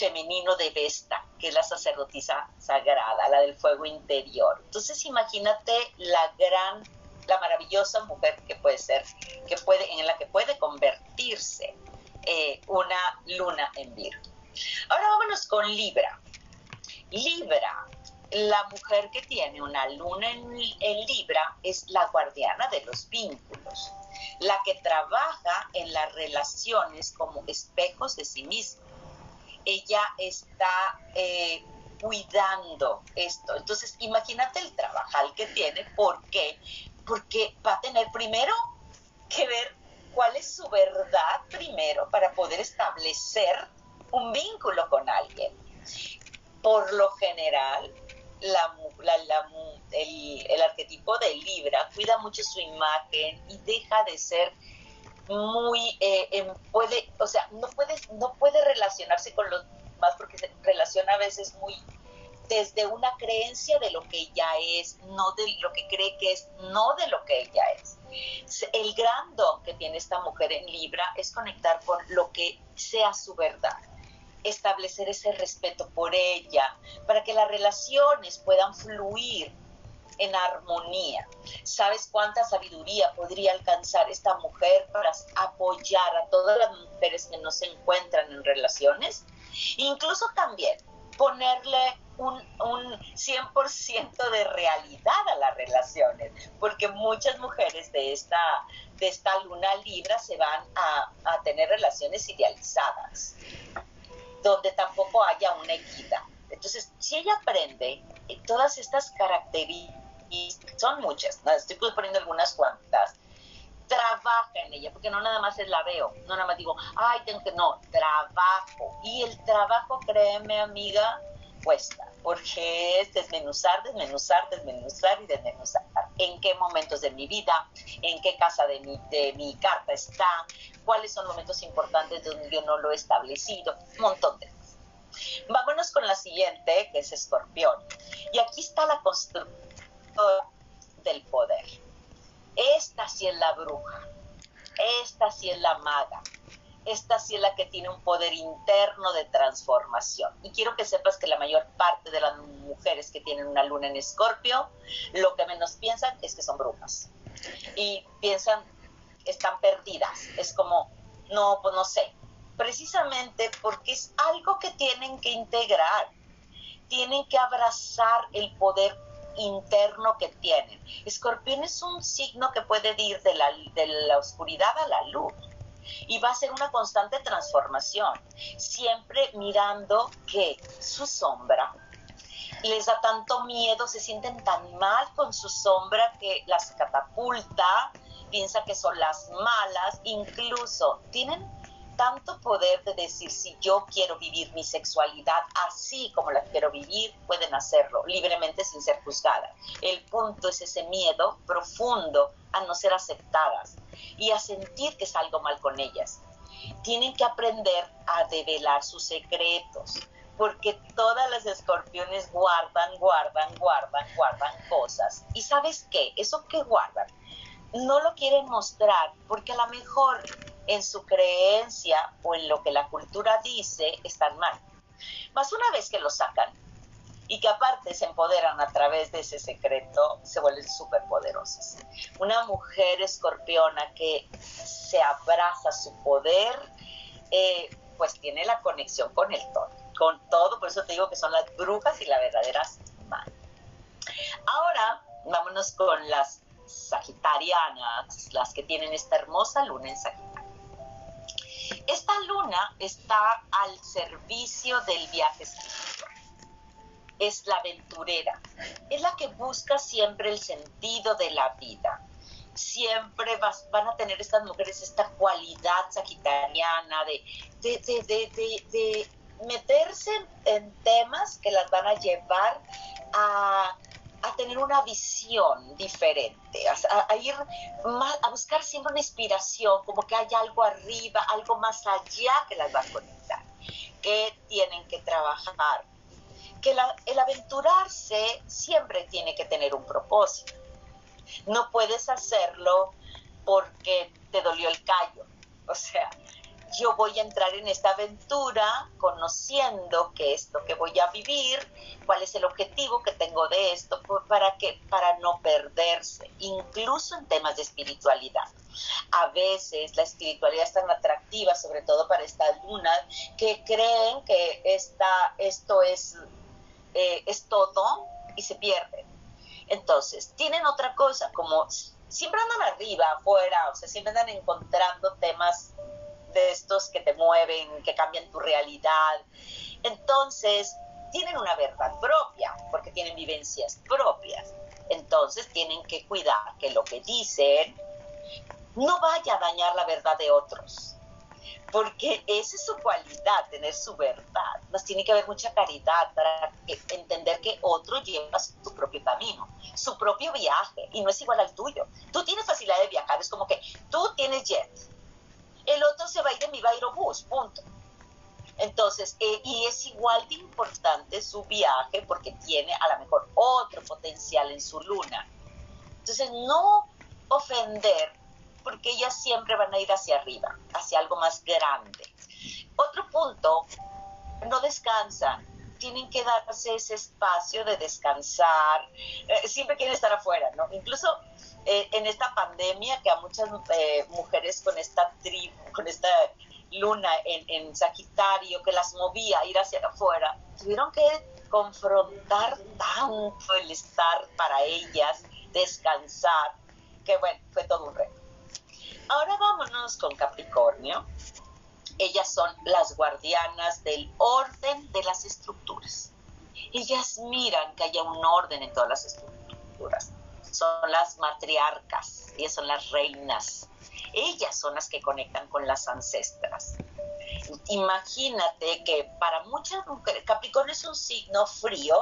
femenino de Vesta, que es la sacerdotisa sagrada, la del fuego interior. Entonces imagínate la gran la maravillosa mujer que puede ser, que puede, en la que puede convertirse eh, una luna en Virgo. Ahora vámonos con Libra. Libra, la mujer que tiene una luna en, en Libra es la guardiana de los vínculos, la que trabaja en las relaciones como espejos de sí misma. Ella está eh, cuidando esto. Entonces, imagínate el trabajo que tiene, porque porque va a tener primero que ver cuál es su verdad primero para poder establecer un vínculo con alguien. Por lo general, el, arquetipo de Libra cuida mucho su imagen y deja de ser muy, eh, puede, o sea, no puede, no puede relacionarse con los demás porque se relaciona a veces muy desde una creencia de lo que ella es, no de lo que cree que es, no de lo que ella es. El gran don que tiene esta mujer en Libra es conectar con lo que sea su verdad, establecer ese respeto por ella, para que las relaciones puedan fluir en armonía. ¿Sabes cuánta sabiduría podría alcanzar esta mujer para apoyar a todas las mujeres que no se encuentran en relaciones? Incluso también ponerle un, un 100% de realidad a las relaciones, porque muchas mujeres de esta, de esta luna libra se van a, a tener relaciones idealizadas, donde tampoco haya una equidad. Entonces, si ella aprende todas estas características, son muchas, estoy poniendo algunas cuantas, trabaja en ella, porque no nada más es la veo, no nada más digo, ay, tengo que, no, trabajo. Y el trabajo, créeme, amiga, cuesta, porque es desmenuzar, desmenuzar, desmenuzar y desmenuzar. ¿En qué momentos de mi vida? ¿En qué casa de mi, de mi carta está? ¿Cuáles son momentos importantes donde yo no lo he establecido? Un montón de cosas. Vámonos con la siguiente, que es escorpión. Y aquí está la construcción del poder. Esta sí es la bruja, esta sí es la maga, esta sí es la que tiene un poder interno de transformación. Y quiero que sepas que la mayor parte de las mujeres que tienen una luna en escorpio, lo que menos piensan es que son brujas. Y piensan, están perdidas. Es como, no, pues no sé. Precisamente porque es algo que tienen que integrar. Tienen que abrazar el poder interno que tienen. Escorpión es un signo que puede ir de la, de la oscuridad a la luz y va a ser una constante transformación, siempre mirando que su sombra les da tanto miedo, se sienten tan mal con su sombra que las catapulta, piensa que son las malas, incluso tienen tanto poder de decir si yo quiero vivir mi sexualidad así como la quiero vivir, pueden hacerlo libremente sin ser juzgadas. El punto es ese miedo profundo a no ser aceptadas y a sentir que es algo mal con ellas. Tienen que aprender a develar sus secretos, porque todas las escorpiones guardan, guardan, guardan, guardan cosas. ¿Y sabes qué? Eso que guardan no lo quieren mostrar porque a lo mejor en su creencia o en lo que la cultura dice están mal. Más una vez que lo sacan y que aparte se empoderan a través de ese secreto, se vuelven súper poderosas. Una mujer escorpiona que se abraza su poder, eh, pues tiene la conexión con el todo, con todo, por eso te digo que son las brujas y las verdaderas madres. Ahora, vámonos con las sagitarianas, las que tienen esta hermosa luna en Sagitario. Esta luna está al servicio del viaje. Es la aventurera, es la que busca siempre el sentido de la vida. Siempre van a tener estas mujeres esta cualidad sagitariana de, de meterse en temas que las van a llevar a a tener una visión diferente, a, ir a buscar siempre una inspiración, como que hay algo arriba, algo más allá que las va a conectar, que tienen que trabajar, que el aventurarse siempre tiene que tener un propósito. No puedes hacerlo porque te dolió el callo, o sea, yo voy a entrar en esta aventura conociendo qué es lo que voy a vivir, cuál es el objetivo que tengo de esto, para que para no perderse, incluso en temas de espiritualidad. A veces la espiritualidad es tan atractiva, sobre todo para estas lunas, que creen que esta, esto es, eh, es todo y se pierden. Entonces, tienen otra cosa, como siempre andan arriba, afuera, o sea, siempre andan encontrando temas de estos que te mueven, que cambian tu realidad. Entonces, tienen una verdad propia, porque tienen vivencias propias. Entonces, tienen que cuidar que lo que dicen no vaya a dañar la verdad de otros. Porque esa es su cualidad, tener su verdad. Nos tiene que haber mucha caridad para entender que otro lleva su propio camino, su propio viaje, y no es igual al tuyo. Tú tienes facilidad de viajar, es como que tú tienes jet, el otro se va a ir en mi bus, punto. Entonces, eh, y es igual de importante su viaje porque tiene a lo mejor otro potencial en su luna. Entonces, no ofender porque ellas siempre van a ir hacia arriba, hacia algo más grande. Otro punto, no descansan, tienen que darse ese espacio de descansar, eh, siempre quieren estar afuera, ¿no? Incluso eh, en esta pandemia que a muchas eh, mujeres con esta tribu, con esta luna en, en, Sagitario que las movía a ir hacia afuera, tuvieron que confrontar tanto el estar para ellas, descansar, que bueno, fue todo un reto. Ahora vámonos con Capricornio. Ellas son las guardianas del orden de las estructuras. Ellas miran que haya un orden en todas las estructuras son las matriarcas, ellas son las reinas Ellas son las que conectan con las ancestras. Imagínate que para muchas mujeres, Capricornio es un signo frío,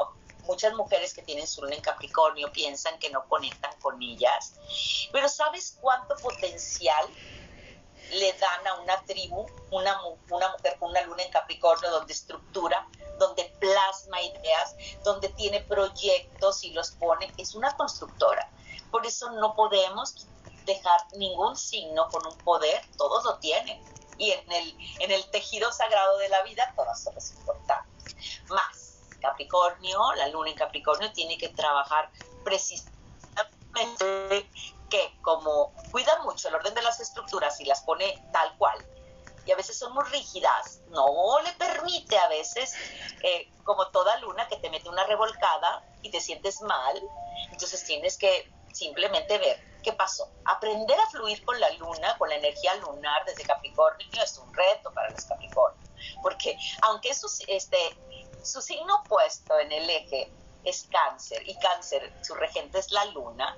muchas mujeres que tienen su luna en Capricornio piensan que no conectan con ellas, pero ¿sabes cuánto potencial le dan a una tribu, una, una mujer con una luna en Capricornio donde estructura, donde plasma ideas, donde tiene proyectos y los pone, es una constructora. Por eso no podemos dejar ningún signo con un poder, todos lo tienen. Y en el, en el tejido sagrado de la vida, todas son importantes. Más, Capricornio, la luna en Capricornio tiene que trabajar precisamente que como cuida mucho el orden de las estructuras y las pone tal cual, y a veces son muy rígidas, no le permite a veces, eh, como toda luna, que te mete una revolcada y te sientes mal, entonces tienes que simplemente ver qué pasó. Aprender a fluir con la luna, con la energía lunar desde Capricornio es un reto para los Capricornios, porque aunque su, este, su signo opuesto en el eje es cáncer y cáncer, su regente es la luna,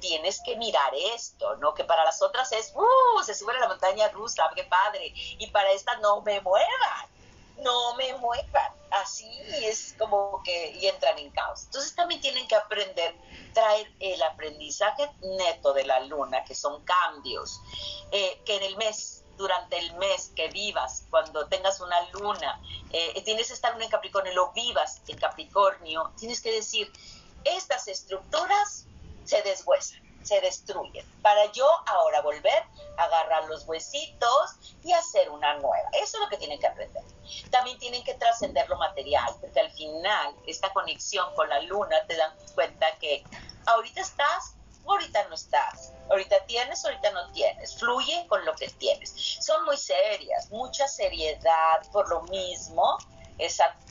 tienes que mirar esto, ¿no? Que para las otras es, ¡uh! Se sube a la montaña rusa, qué padre. Y para esta no me muevan, no me muevan. Así es como que y entran en caos. Entonces también tienen que aprender, traer el aprendizaje neto de la luna, que son cambios, eh, que en el mes durante el mes que vivas, cuando tengas una luna, eh, tienes esta luna en Capricornio, lo vivas en Capricornio, tienes que decir, estas estructuras se deshuesan, se destruyen, para yo ahora volver a agarrar los huesitos y hacer una nueva. Eso es lo que tienen que aprender. También tienen que trascender lo material, porque al final esta conexión con la luna te dan cuenta que ahorita estás, ahorita no estás, ahorita tienes, ahorita no tienes, fluye con lo que tienes. Son muy serias, mucha seriedad por lo mismo,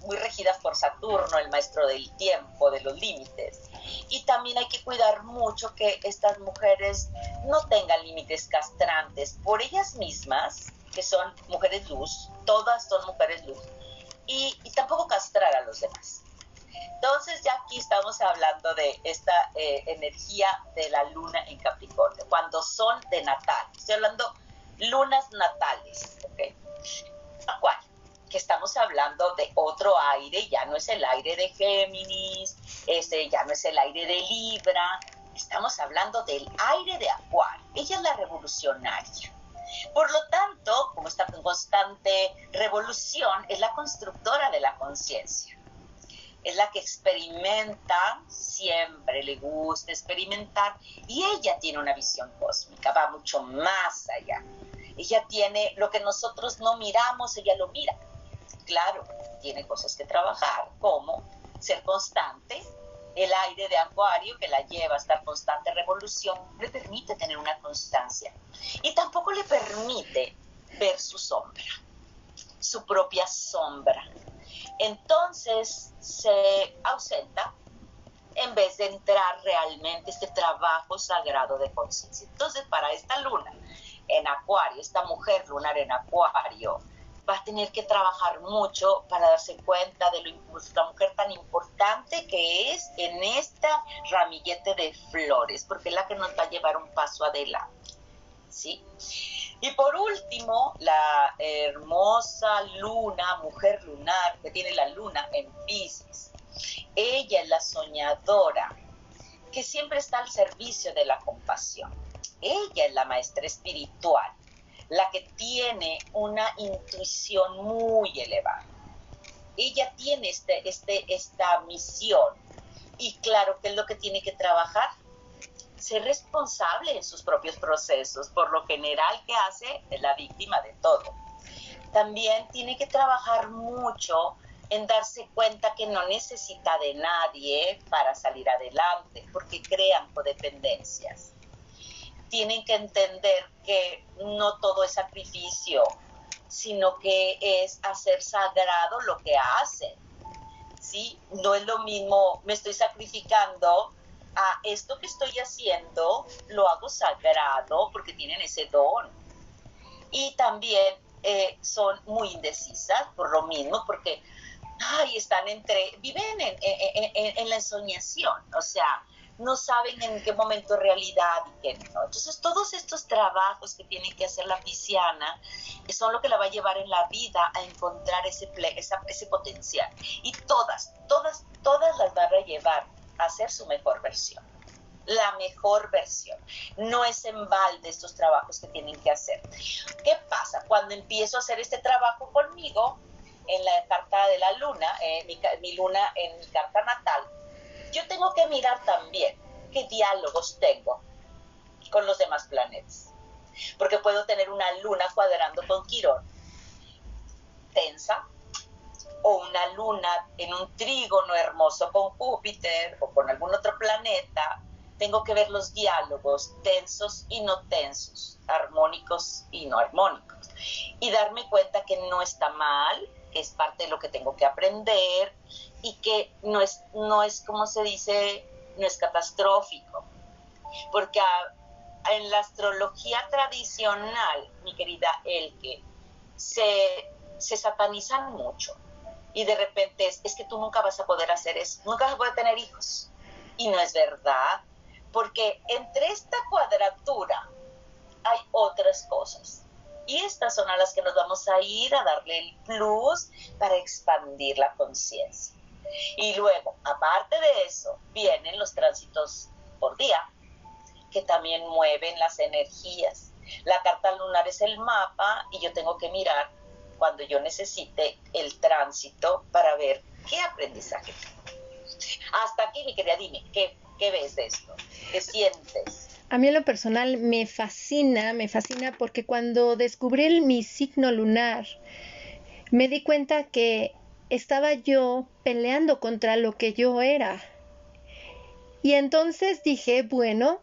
muy regidas por Saturno, el maestro del tiempo, de los límites. Y también hay que cuidar mucho que estas mujeres no tengan límites castrantes por ellas mismas, que son mujeres luz, todas son mujeres luz, y, tampoco castrar a los demás. Entonces ya aquí estamos hablando de esta eh, energía de la luna en Capricornio, cuando son de natal. Estoy hablando lunas natales, ¿ok? ¿Cuál? Que estamos hablando de otro aire, ya no es el aire de Géminis, este ya no es el aire de Libra, estamos hablando del aire de Acuario. Ella es la revolucionaria. Por lo tanto, como está en constante revolución, es la constructora de la conciencia. Es la que experimenta, siempre le gusta experimentar, y ella tiene una visión cósmica, va mucho más allá. Ella tiene lo que nosotros no miramos, ella lo mira. Claro, tiene cosas que trabajar, como ser constante, el aire de acuario que la lleva a estar constante revolución, le permite tener una constancia. Y tampoco le permite ver su sombra, su propia sombra. Entonces se ausenta en vez de entrar realmente este trabajo sagrado de conciencia. Entonces, para esta luna en acuario, esta mujer lunar en acuario, va a tener que trabajar mucho para darse cuenta de lo, la mujer tan importante que es en esta ramillete de flores, porque es la que nos va a llevar un paso adelante. ¿sí? Y por último, la hermosa luna, mujer lunar, que tiene la luna en Pisces. Ella es la soñadora, que siempre está al servicio de la compasión. Ella es la maestra espiritual la que tiene una intuición muy elevada. Ella tiene este, este, esta misión y claro que es lo que tiene que trabajar, ser responsable en sus propios procesos. Por lo general que hace es la víctima de todo. También tiene que trabajar mucho en darse cuenta que no necesita de nadie para salir adelante, porque crean codependencias tienen que entender que no todo es sacrificio, sino que es hacer sagrado lo que hacen. ¿Sí? No es lo mismo, me estoy sacrificando a esto que estoy haciendo, lo hago sagrado porque tienen ese don. Y también eh, son muy indecisas por lo mismo, porque ay, están entre, viven en, en la ensoñación, o sea, no saben en qué momento realidad y qué no. Entonces, todos estos trabajos que tiene que hacer la pisciana son lo que la va a llevar en la vida a encontrar ese, ese potencial. Y todas, todas, todas las van a llevar a ser su mejor versión la mejor versión. No es en balde estos trabajos que tienen que hacer. ¿Qué pasa? Cuando empiezo a hacer este trabajo conmigo, en la carta de la luna, eh, mi, luna en mi carta natal, yo tengo que mirar también qué diálogos tengo con los demás planetas. Porque puedo tener una luna cuadrando con Quirón, tensa, o una luna en un trígono hermoso con Júpiter o con algún otro planeta. Tengo que ver los diálogos tensos y no tensos, armónicos y no armónicos. Y darme cuenta que no está mal, que es parte de lo que tengo que aprender y que no es, no es como se dice, no es catastrófico. Porque en la astrología tradicional, mi querida Elke, se, se satanizan mucho. Y de repente es, es que tú nunca vas a poder hacer eso, nunca vas a poder tener hijos. Y no es verdad, porque entre esta cuadratura hay otras cosas y estas son a las que nos vamos a ir a darle el plus para expandir la conciencia. Y luego, aparte de eso, vienen los tránsitos por día, que también mueven las energías. La carta lunar es el mapa y yo tengo que mirar cuando yo necesite el tránsito para ver qué aprendizaje. Hasta aquí, mi querida, dime, ¿qué, qué ves de esto? ¿Qué sientes? A mí en lo personal me fascina, me fascina porque cuando descubrí mi signo lunar, me di cuenta que estaba yo peleando contra lo que yo era. Y entonces dije, bueno,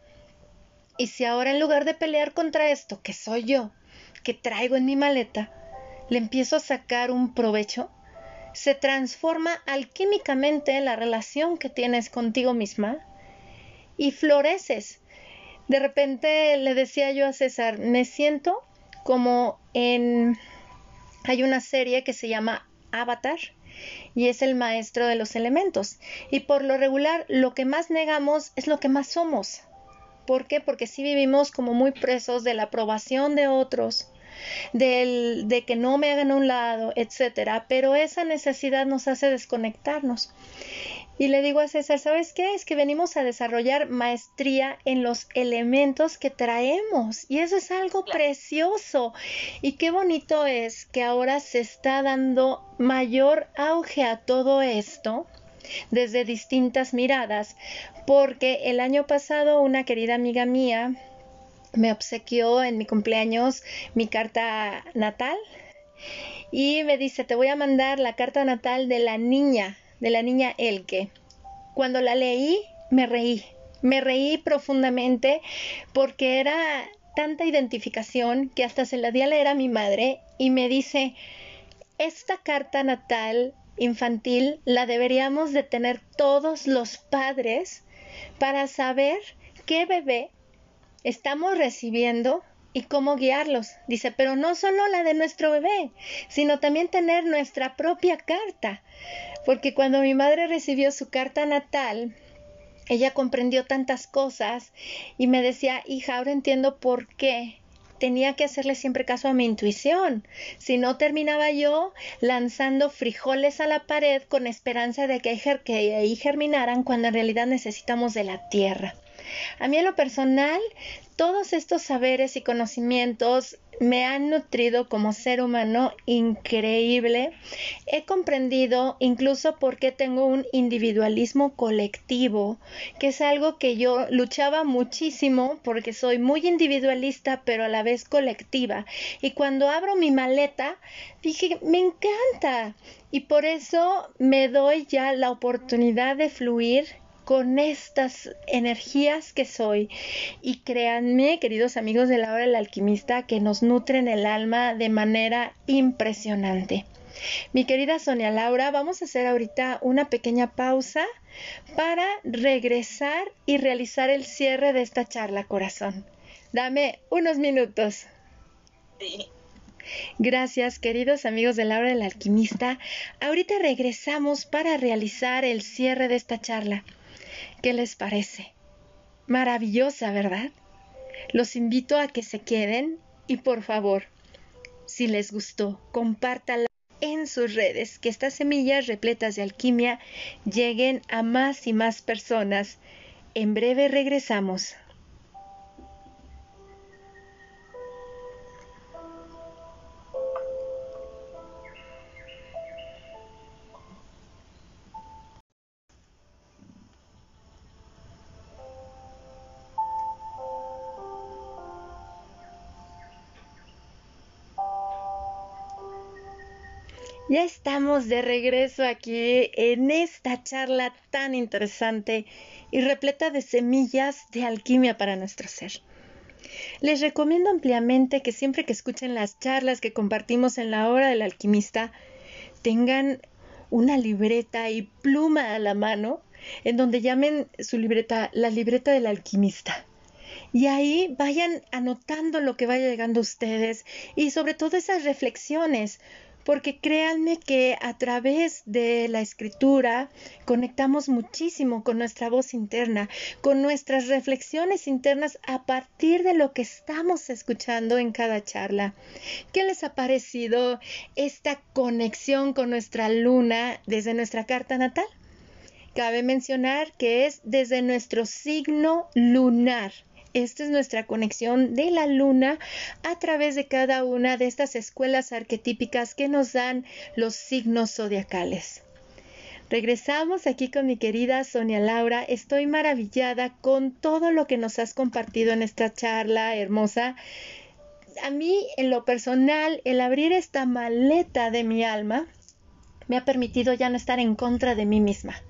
¿y si ahora en lugar de pelear contra esto, que soy yo, que traigo en mi maleta, le empiezo a sacar un provecho? Se transforma alquímicamente la relación que tienes contigo misma y floreces de repente le decía yo a César, me siento como en... Hay una serie que se llama Avatar y es el maestro de los elementos. Y por lo regular lo que más negamos es lo que más somos. ¿Por qué? Porque sí vivimos como muy presos de la aprobación de otros, del, de que no me hagan a un lado, etcétera. Pero esa necesidad nos hace desconectarnos. Y le digo a César, ¿sabes qué? Es que venimos a desarrollar maestría en los elementos que traemos. Y eso es algo precioso. Y qué bonito es que ahora se está dando mayor auge a todo esto desde distintas miradas. Porque el año pasado una querida amiga mía me obsequió en mi cumpleaños mi carta natal. Y me dice, te voy a mandar la carta natal de la niña de la niña Elke. Cuando la leí, me reí, me reí profundamente porque era tanta identificación que hasta se la di a leer a mi madre y me dice, esta carta natal infantil la deberíamos de tener todos los padres para saber qué bebé estamos recibiendo y cómo guiarlos. Dice, pero no solo la de nuestro bebé, sino también tener nuestra propia carta porque cuando mi madre recibió su carta natal, ella comprendió tantas cosas y me decía, hija, ahora entiendo por qué tenía que hacerle siempre caso a mi intuición. Si no, terminaba yo lanzando frijoles a la pared con esperanza de que ahí germinaran cuando en realidad necesitamos de la tierra. A mí en lo personal, todos estos saberes y conocimientos me han nutrido como ser humano increíble. He comprendido incluso por qué tengo un individualismo colectivo, que es algo que yo luchaba muchísimo porque soy muy individualista pero a la vez colectiva. Y cuando abro mi maleta, dije, me encanta. Y por eso me doy ya la oportunidad de fluir con estas energías que soy. Y créanme, queridos amigos de la hora del alquimista, que nos nutren el alma de manera impresionante. Mi querida Sonia Laura, vamos a hacer ahorita una pequeña pausa para regresar y realizar el cierre de esta charla, corazón. Dame unos minutos. Gracias, queridos amigos de la hora del alquimista. Ahorita regresamos para realizar el cierre de esta charla. ¿Qué les parece? Maravillosa, ¿verdad? Los invito a que se queden y por favor, si les gustó, compártala en sus redes, que estas semillas repletas de alquimia lleguen a más y más personas. En breve regresamos. Ya estamos de regreso aquí en esta charla tan interesante y repleta de semillas de alquimia para nuestro ser. Les recomiendo ampliamente que siempre que escuchen las charlas que compartimos en la hora del alquimista, tengan una libreta y pluma a la mano en donde llamen su libreta la libreta del alquimista. Y ahí vayan anotando lo que vaya llegando a ustedes y sobre todo esas reflexiones, porque créanme que a través de la escritura conectamos muchísimo con nuestra voz interna, con nuestras reflexiones internas a partir de lo que estamos escuchando en cada charla. ¿Qué les ha parecido esta conexión con nuestra luna desde nuestra carta natal? Cabe mencionar que es desde nuestro signo lunar. Esta es nuestra conexión de la luna a través de cada una de estas escuelas arquetípicas que nos dan los signos zodiacales. Regresamos aquí con mi querida Sonia Laura. Estoy maravillada con todo lo que nos has compartido en esta charla hermosa. A mí, en lo personal, el abrir esta maleta de mi alma me ha permitido ya no estar en contra de mí misma.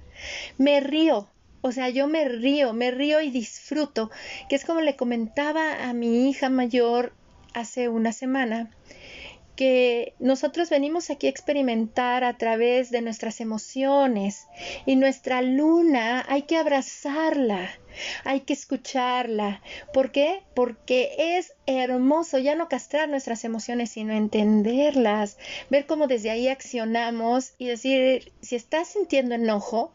Me río, o sea, yo me río, me río y disfruto, que es como le comentaba a mi hija mayor hace una semana, que nosotros venimos aquí a experimentar a través de nuestras emociones y nuestra luna hay que abrazarla, hay que escucharla. ¿Por qué? Porque es hermoso ya no castrar nuestras emociones, sino entenderlas, ver cómo desde ahí accionamos y decir, si estás sintiendo enojo,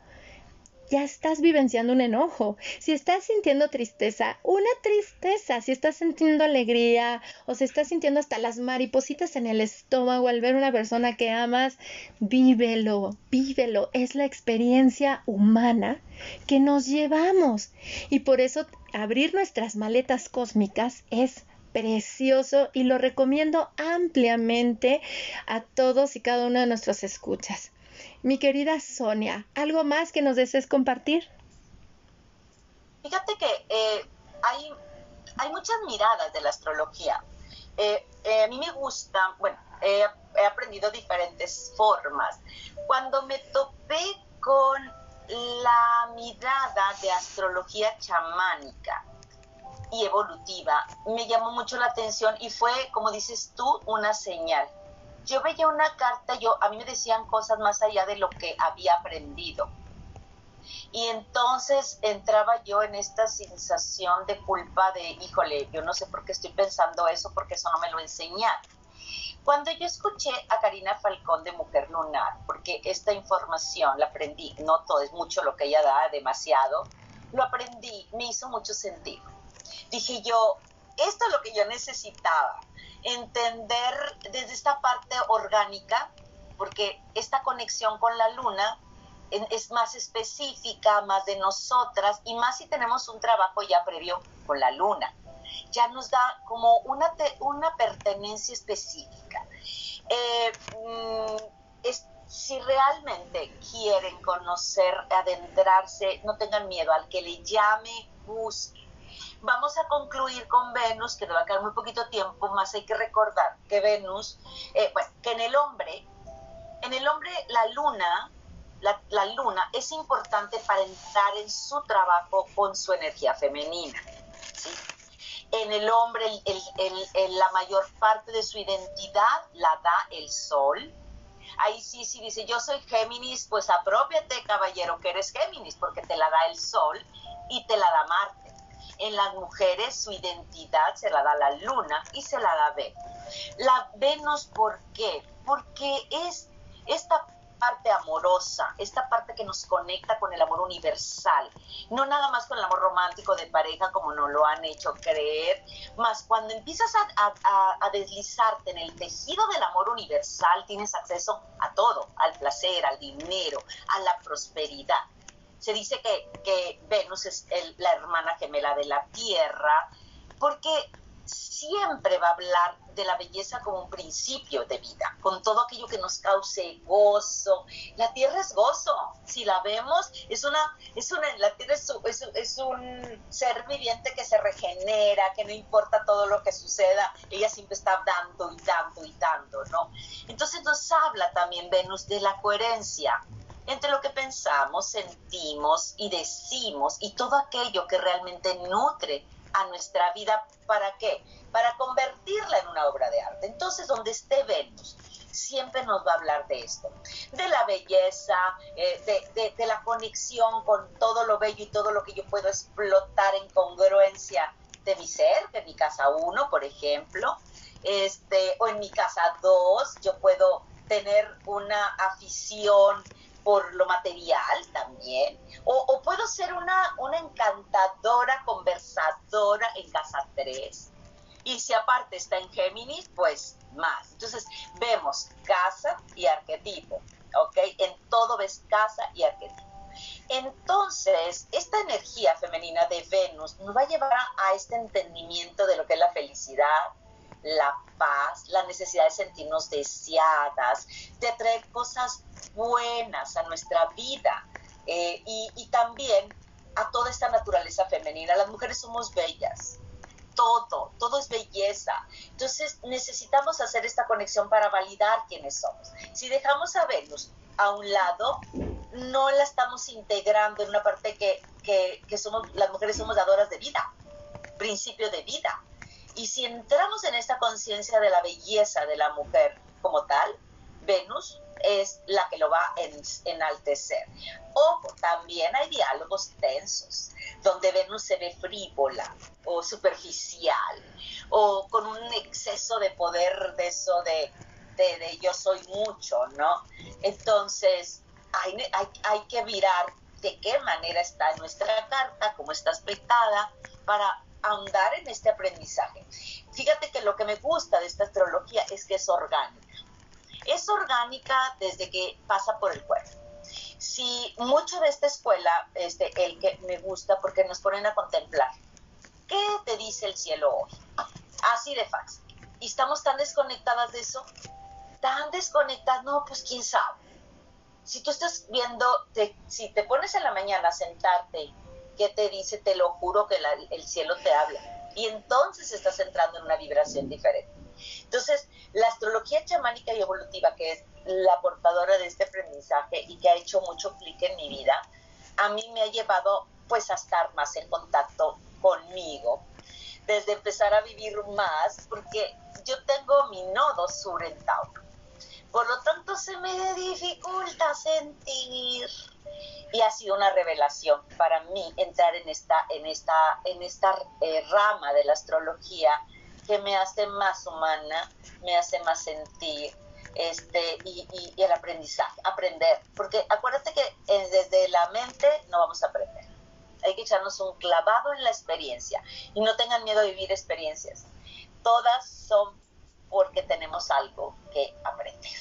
ya estás vivenciando un enojo. Si estás sintiendo tristeza, una tristeza. Si estás sintiendo alegría o si estás sintiendo hasta las maripositas en el estómago al ver una persona que amas, vívelo, vívelo. Es la experiencia humana que nos llevamos. Y por eso abrir nuestras maletas cósmicas es precioso y lo recomiendo ampliamente a todos y cada uno de nuestros escuchas. Mi querida Sonia, ¿algo más que nos desees compartir? Fíjate que eh, hay, muchas miradas de la astrología. Eh, eh, a mí me gusta, bueno, he aprendido diferentes formas. Cuando me topé con la mirada de astrología chamánica y evolutiva, me llamó mucho la atención y fue, como dices tú, una señal yo veía una carta, yo a mí me decían cosas más allá de lo que había aprendido. Y entonces entraba yo en esta sensación de culpa de, híjole, yo no sé por qué estoy pensando eso, porque eso no me lo enseñaron. Cuando yo escuché a Karina Falcón de Mujer Lunar, porque esta información la aprendí, no todo es mucho lo que ella da, demasiado, lo aprendí, me hizo mucho sentido. Dije yo, esto es lo que yo necesitaba entender desde esta parte orgánica, porque esta conexión con la luna es más específica, más de nosotras, y más si tenemos un trabajo ya previo con la luna. Ya nos da como una, una pertenencia específica. Eh, mm, si realmente quieren conocer, adentrarse, no tengan miedo al que le llame, busque Vamos a concluir con Venus, que nos va a quedar muy poquito tiempo, más hay que recordar que Venus, eh, bueno, que en el hombre, en el hombre la luna, la, luna es importante para entrar en su trabajo con su energía femenina. En el hombre la mayor parte de su identidad la da el sol, ahí sí, sí dice, yo soy Géminis, pues apropiate, caballero, que eres Géminis, porque te la da el Sol y te la da Marte en las mujeres su identidad se la da la luna y se la da Venus. La Venus, ¿por qué? Porque es esta parte amorosa, esta parte que nos conecta con el amor universal, no nada más con el amor romántico de pareja como nos lo han hecho creer, más cuando empiezas a, deslizarte en el tejido del amor universal, tienes acceso a todo, al placer, al dinero, a la prosperidad. Se dice que, Venus es la hermana gemela de la Tierra, porque siempre va a hablar de la belleza como un principio de vida, con todo aquello que nos cause gozo. La tierra es gozo, si la vemos, es una, es una, la tierra es, es, un ser viviente que se regenera, que no importa todo lo que suceda, ella siempre está dando y dando y dando, ¿no? Entonces nos habla también Venus de la coherencia entre lo que pensamos, sentimos y decimos y todo aquello que realmente nutre a nuestra vida. ¿Para qué? Para convertirla en una obra de arte. Entonces, donde esté Venus, siempre nos va a hablar de esto, de la belleza, eh, de, la conexión con todo lo bello y todo lo que yo puedo explotar en congruencia de mi ser, de mi casa 1, por ejemplo, este, o en mi casa 2, yo puedo tener una afición por lo material también, o, puedo ser una, una encantadora conversadora en casa 3. Y si aparte está en Géminis, pues más. Entonces vemos casa y arquetipo, ¿ok? En todo ves casa y arquetipo. Entonces, esta energía femenina de Venus nos va a llevar a este entendimiento de lo que es la felicidad, la paz, la necesidad de sentirnos deseadas, de traer cosas buenas a nuestra vida eh, y, también a toda esta naturaleza femenina. Las mujeres somos bellas, todo, todo es belleza. Entonces necesitamos hacer esta conexión para validar quiénes somos. Si dejamos a Venus a un lado, no la estamos integrando en una parte que, que, somos, las mujeres somos dadoras de vida, principio de vida. Y si entramos en esta conciencia de la belleza de la mujer como tal, Venus es la que lo va a enaltecer. Ojo, también hay diálogos tensos, donde Venus se ve frívola o superficial, o con un exceso de poder de eso de, de, yo soy mucho, ¿no? Entonces, hay, hay, hay que mirar de qué manera está nuestra carta, cómo está aspectada, para ahondar en este aprendizaje. Fíjate que lo que me gusta de esta astrología es que es orgánica. Es orgánica desde que pasa por el cuerpo. Si mucho de esta escuela, este, el que me gusta porque nos ponen a contemplar, ¿qué te dice el cielo hoy? Así de fácil. Y estamos tan desconectadas de eso, tan desconectadas, no, pues quién sabe. Si tú estás viendo, si te pones en la mañana a sentarte ¿qué te dice? Te lo juro que el cielo te habla. Y entonces estás entrando en una vibración diferente. Entonces, la astrología chamánica y evolutiva, que es la portadora de este aprendizaje y que ha hecho mucho clic en mi vida, a mí me ha llevado pues a estar más en contacto conmigo, desde empezar a vivir más, porque yo tengo mi nodo sur en Tauro. Por lo tanto, se me dificulta sentir y ha sido una revelación para mí entrar en esta, en esta, en esta eh, rama de la astrología que me hace más humana, me hace más sentir, este, y, el aprendizaje, aprender, porque acuérdate que eh, desde la mente no vamos a aprender, hay que echarnos un clavado en la experiencia. Y no tengan miedo a vivir experiencias, todas son porque tenemos algo que aprender.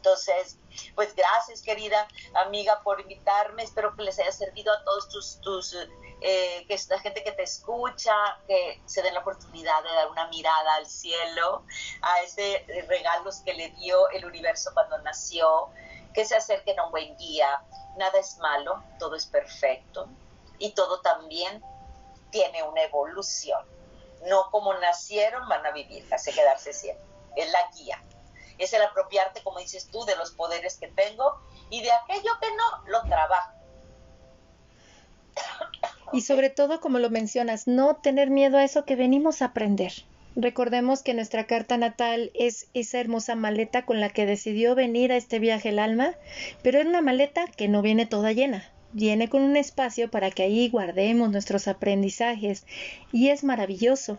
Entonces, pues gracias, querida amiga, por invitarme. Espero que les haya servido a todos tus, tus eh, que la gente que te escucha, que se den la oportunidad de dar una mirada al cielo, a ese regalos que le dio el universo cuando nació, que se acerquen a un buen guía. Nada es malo, todo es perfecto y todo también tiene una evolución. No como nacieron van a vivir, hace quedarse siempre. Es la guía es el apropiarte, como dices tú, de los poderes que tengo y de aquello que no, lo trabajo. Y sobre todo, como lo mencionas, no tener miedo a eso que venimos a aprender. Recordemos que nuestra carta natal es esa hermosa maleta con la que decidió venir a este viaje el alma, pero es una maleta que no viene toda llena, viene con un espacio para que ahí guardemos nuestros aprendizajes y es maravilloso.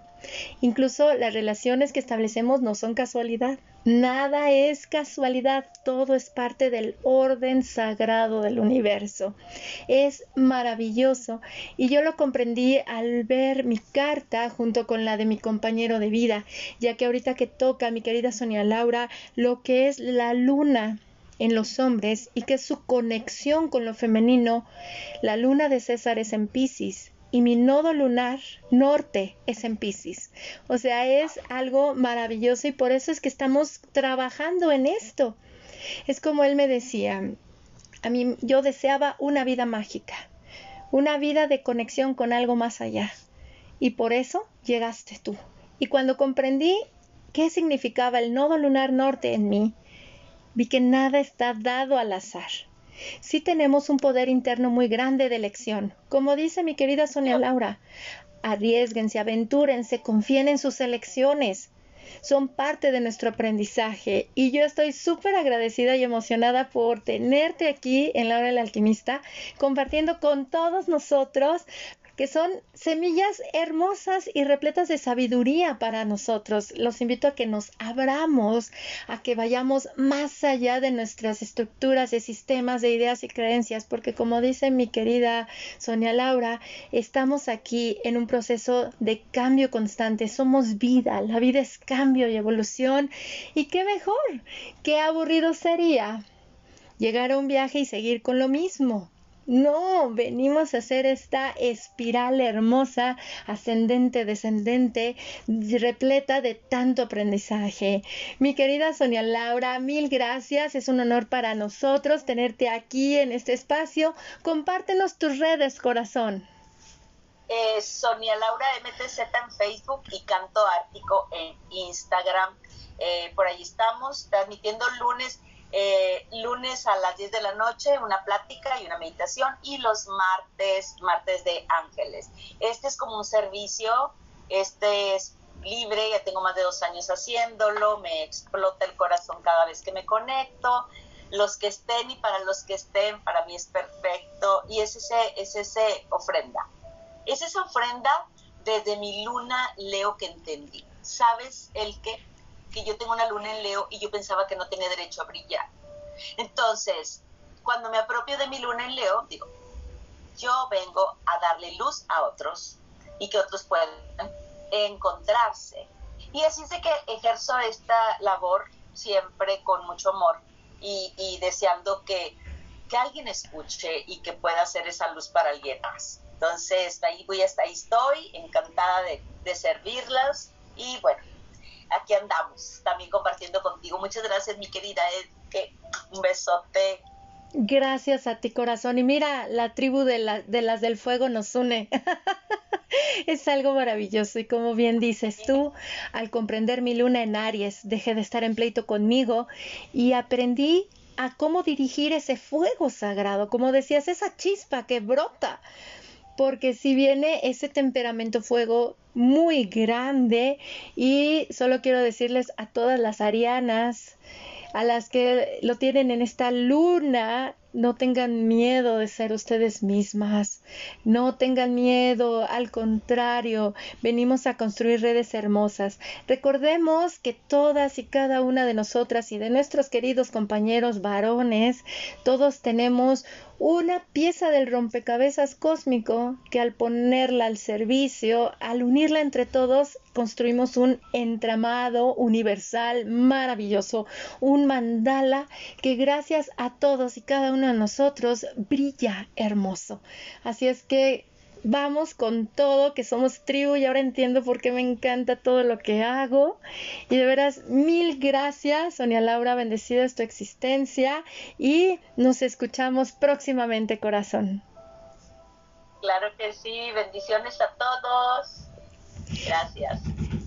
Incluso las relaciones que establecemos no son casualidad, Nada es casualidad, todo es parte del orden sagrado del universo. Es maravilloso y yo lo comprendí al ver mi carta junto con la de mi compañero de vida, ya que ahorita que toca mi querida Sonia Laura lo que es la luna en los hombres y que es su conexión con lo femenino, la luna de César es en Pisces y mi nodo lunar norte es en Pisces. O sea, es algo maravilloso y por eso es que estamos trabajando en esto. Es como él me decía, a mí yo deseaba una vida mágica, una vida de conexión con algo más allá. Y por eso llegaste tú. Y cuando comprendí qué significaba el nodo lunar norte en mí, vi que nada está dado al azar sí tenemos un poder interno muy grande de elección. Como dice mi querida Sonia Laura, arriesguense, aventúrense, confíen en sus elecciones. Son parte de nuestro aprendizaje y yo estoy súper agradecida y emocionada por tenerte aquí en la hora del alquimista, compartiendo con todos nosotros que son semillas hermosas y repletas de sabiduría para nosotros. Los invito a que nos abramos, a que vayamos más allá de nuestras estructuras de sistemas, de ideas y creencias, porque como dice mi querida Sonia Laura, estamos aquí en un proceso de cambio constante, somos vida, la vida es cambio y evolución, y qué mejor, qué aburrido sería llegar a un viaje y seguir con lo mismo. No, venimos a hacer esta espiral hermosa, ascendente, descendente, repleta de tanto aprendizaje. Mi querida Sonia Laura, mil gracias. Es un honor para nosotros tenerte aquí en este espacio. Compártenos tus redes, corazón. Eh, Sonia Laura MTZ en Facebook y Canto Ártico en Instagram. Eh, por ahí estamos transmitiendo lunes eh, lunes a las 10 de la noche una plática y una meditación y los martes, martes de ángeles. Este es como un servicio, este es libre, ya tengo más de dos años haciéndolo, me explota el corazón cada vez que me conecto. Los que estén y para los que estén, para mí es perfecto. Y es ese, es ese ofrenda. Es esa ofrenda desde mi luna Leo que entendí. ¿Sabes el que que yo tengo una luna en Leo y yo pensaba que no tenía derecho a brillar. Entonces, cuando me apropio de mi luna en Leo, digo, yo vengo a darle luz a otros y que otros puedan encontrarse. Y así es de que ejerzo esta labor siempre con mucho amor y, deseando que, que, alguien escuche y que pueda hacer esa luz para alguien más. Entonces, ahí voy, hasta ahí estoy, encantada de, de servirlas y bueno, aquí andamos también compartiendo contigo. Muchas gracias, mi querida un besote. Gracias a ti, corazón. Y mira, la tribu de las del fuego nos une. [LAUGHS] es algo maravilloso y como bien dices tú, al comprender mi luna en Aries, dejé de estar en pleito conmigo y aprendí a cómo dirigir ese fuego sagrado, como decías, esa chispa que brota porque si viene ese temperamento fuego muy grande y solo quiero decirles a todas las arianas, a las que lo tienen en esta luna, no tengan miedo de ser ustedes mismas, no tengan miedo, al contrario, venimos a construir redes hermosas. Recordemos que todas y cada una de nosotras y de nuestros queridos compañeros varones, todos tenemos una pieza del rompecabezas cósmico que al ponerla al servicio, al unirla entre todos, construimos un entramado universal maravilloso, un mandala que gracias a todos y cada uno de nosotros brilla hermoso. Así es que vamos con todo, que somos tribu y ahora entiendo por qué me encanta todo lo que hago. Y de veras, mil gracias, Sonia Laura, bendecida es tu existencia y nos escuchamos próximamente, corazón. Claro que sí, bendiciones a todos. Gracias.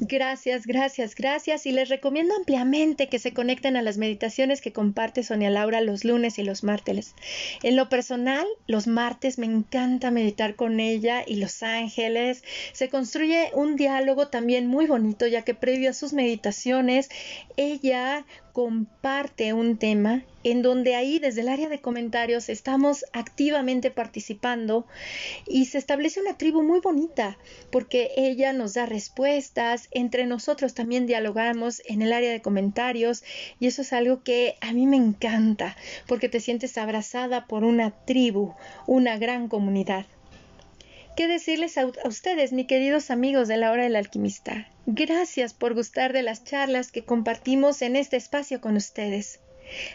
Gracias, gracias, gracias. Y les recomiendo ampliamente que se conecten a las meditaciones que comparte Sonia Laura los lunes y los martes. En lo personal, los martes me encanta meditar con ella y los ángeles. Se construye un diálogo también muy bonito, ya que previo a sus meditaciones, ella comparte un tema en donde ahí desde el área de comentarios estamos activamente participando y se establece una tribu muy bonita porque ella nos da respuestas, entre nosotros también dialogamos en el área de comentarios y eso es algo que a mí me encanta porque te sientes abrazada por una tribu, una gran comunidad. ¿Qué decirles a, ustedes, mis queridos amigos de la hora del alquimista? Gracias por gustar de las charlas que compartimos en este espacio con ustedes.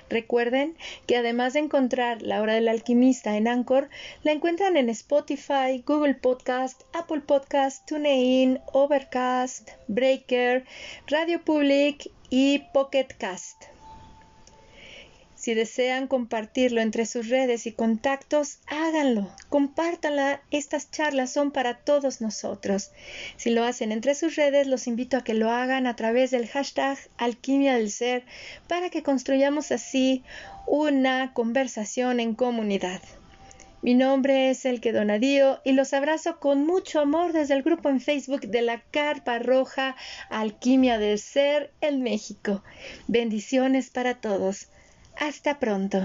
Recuerden que además de encontrar La Hora del Alquimista en Anchor, la encuentran en Spotify, Google Podcast, Apple Podcast, TuneIn, Overcast, Breaker, Radio Public y Pocket Cast. Si desean compartirlo entre sus redes y contactos, háganlo, compártanla. Estas charlas son para todos nosotros. Si lo hacen entre sus redes, los invito a que lo hagan a través del hashtag Alquimia del Ser para que construyamos así una conversación en comunidad. Mi nombre es Elke Donadío y los abrazo con mucho amor desde el grupo en Facebook de la Carpa Roja Alquimia del Ser en México. Bendiciones para todos. Hasta pronto.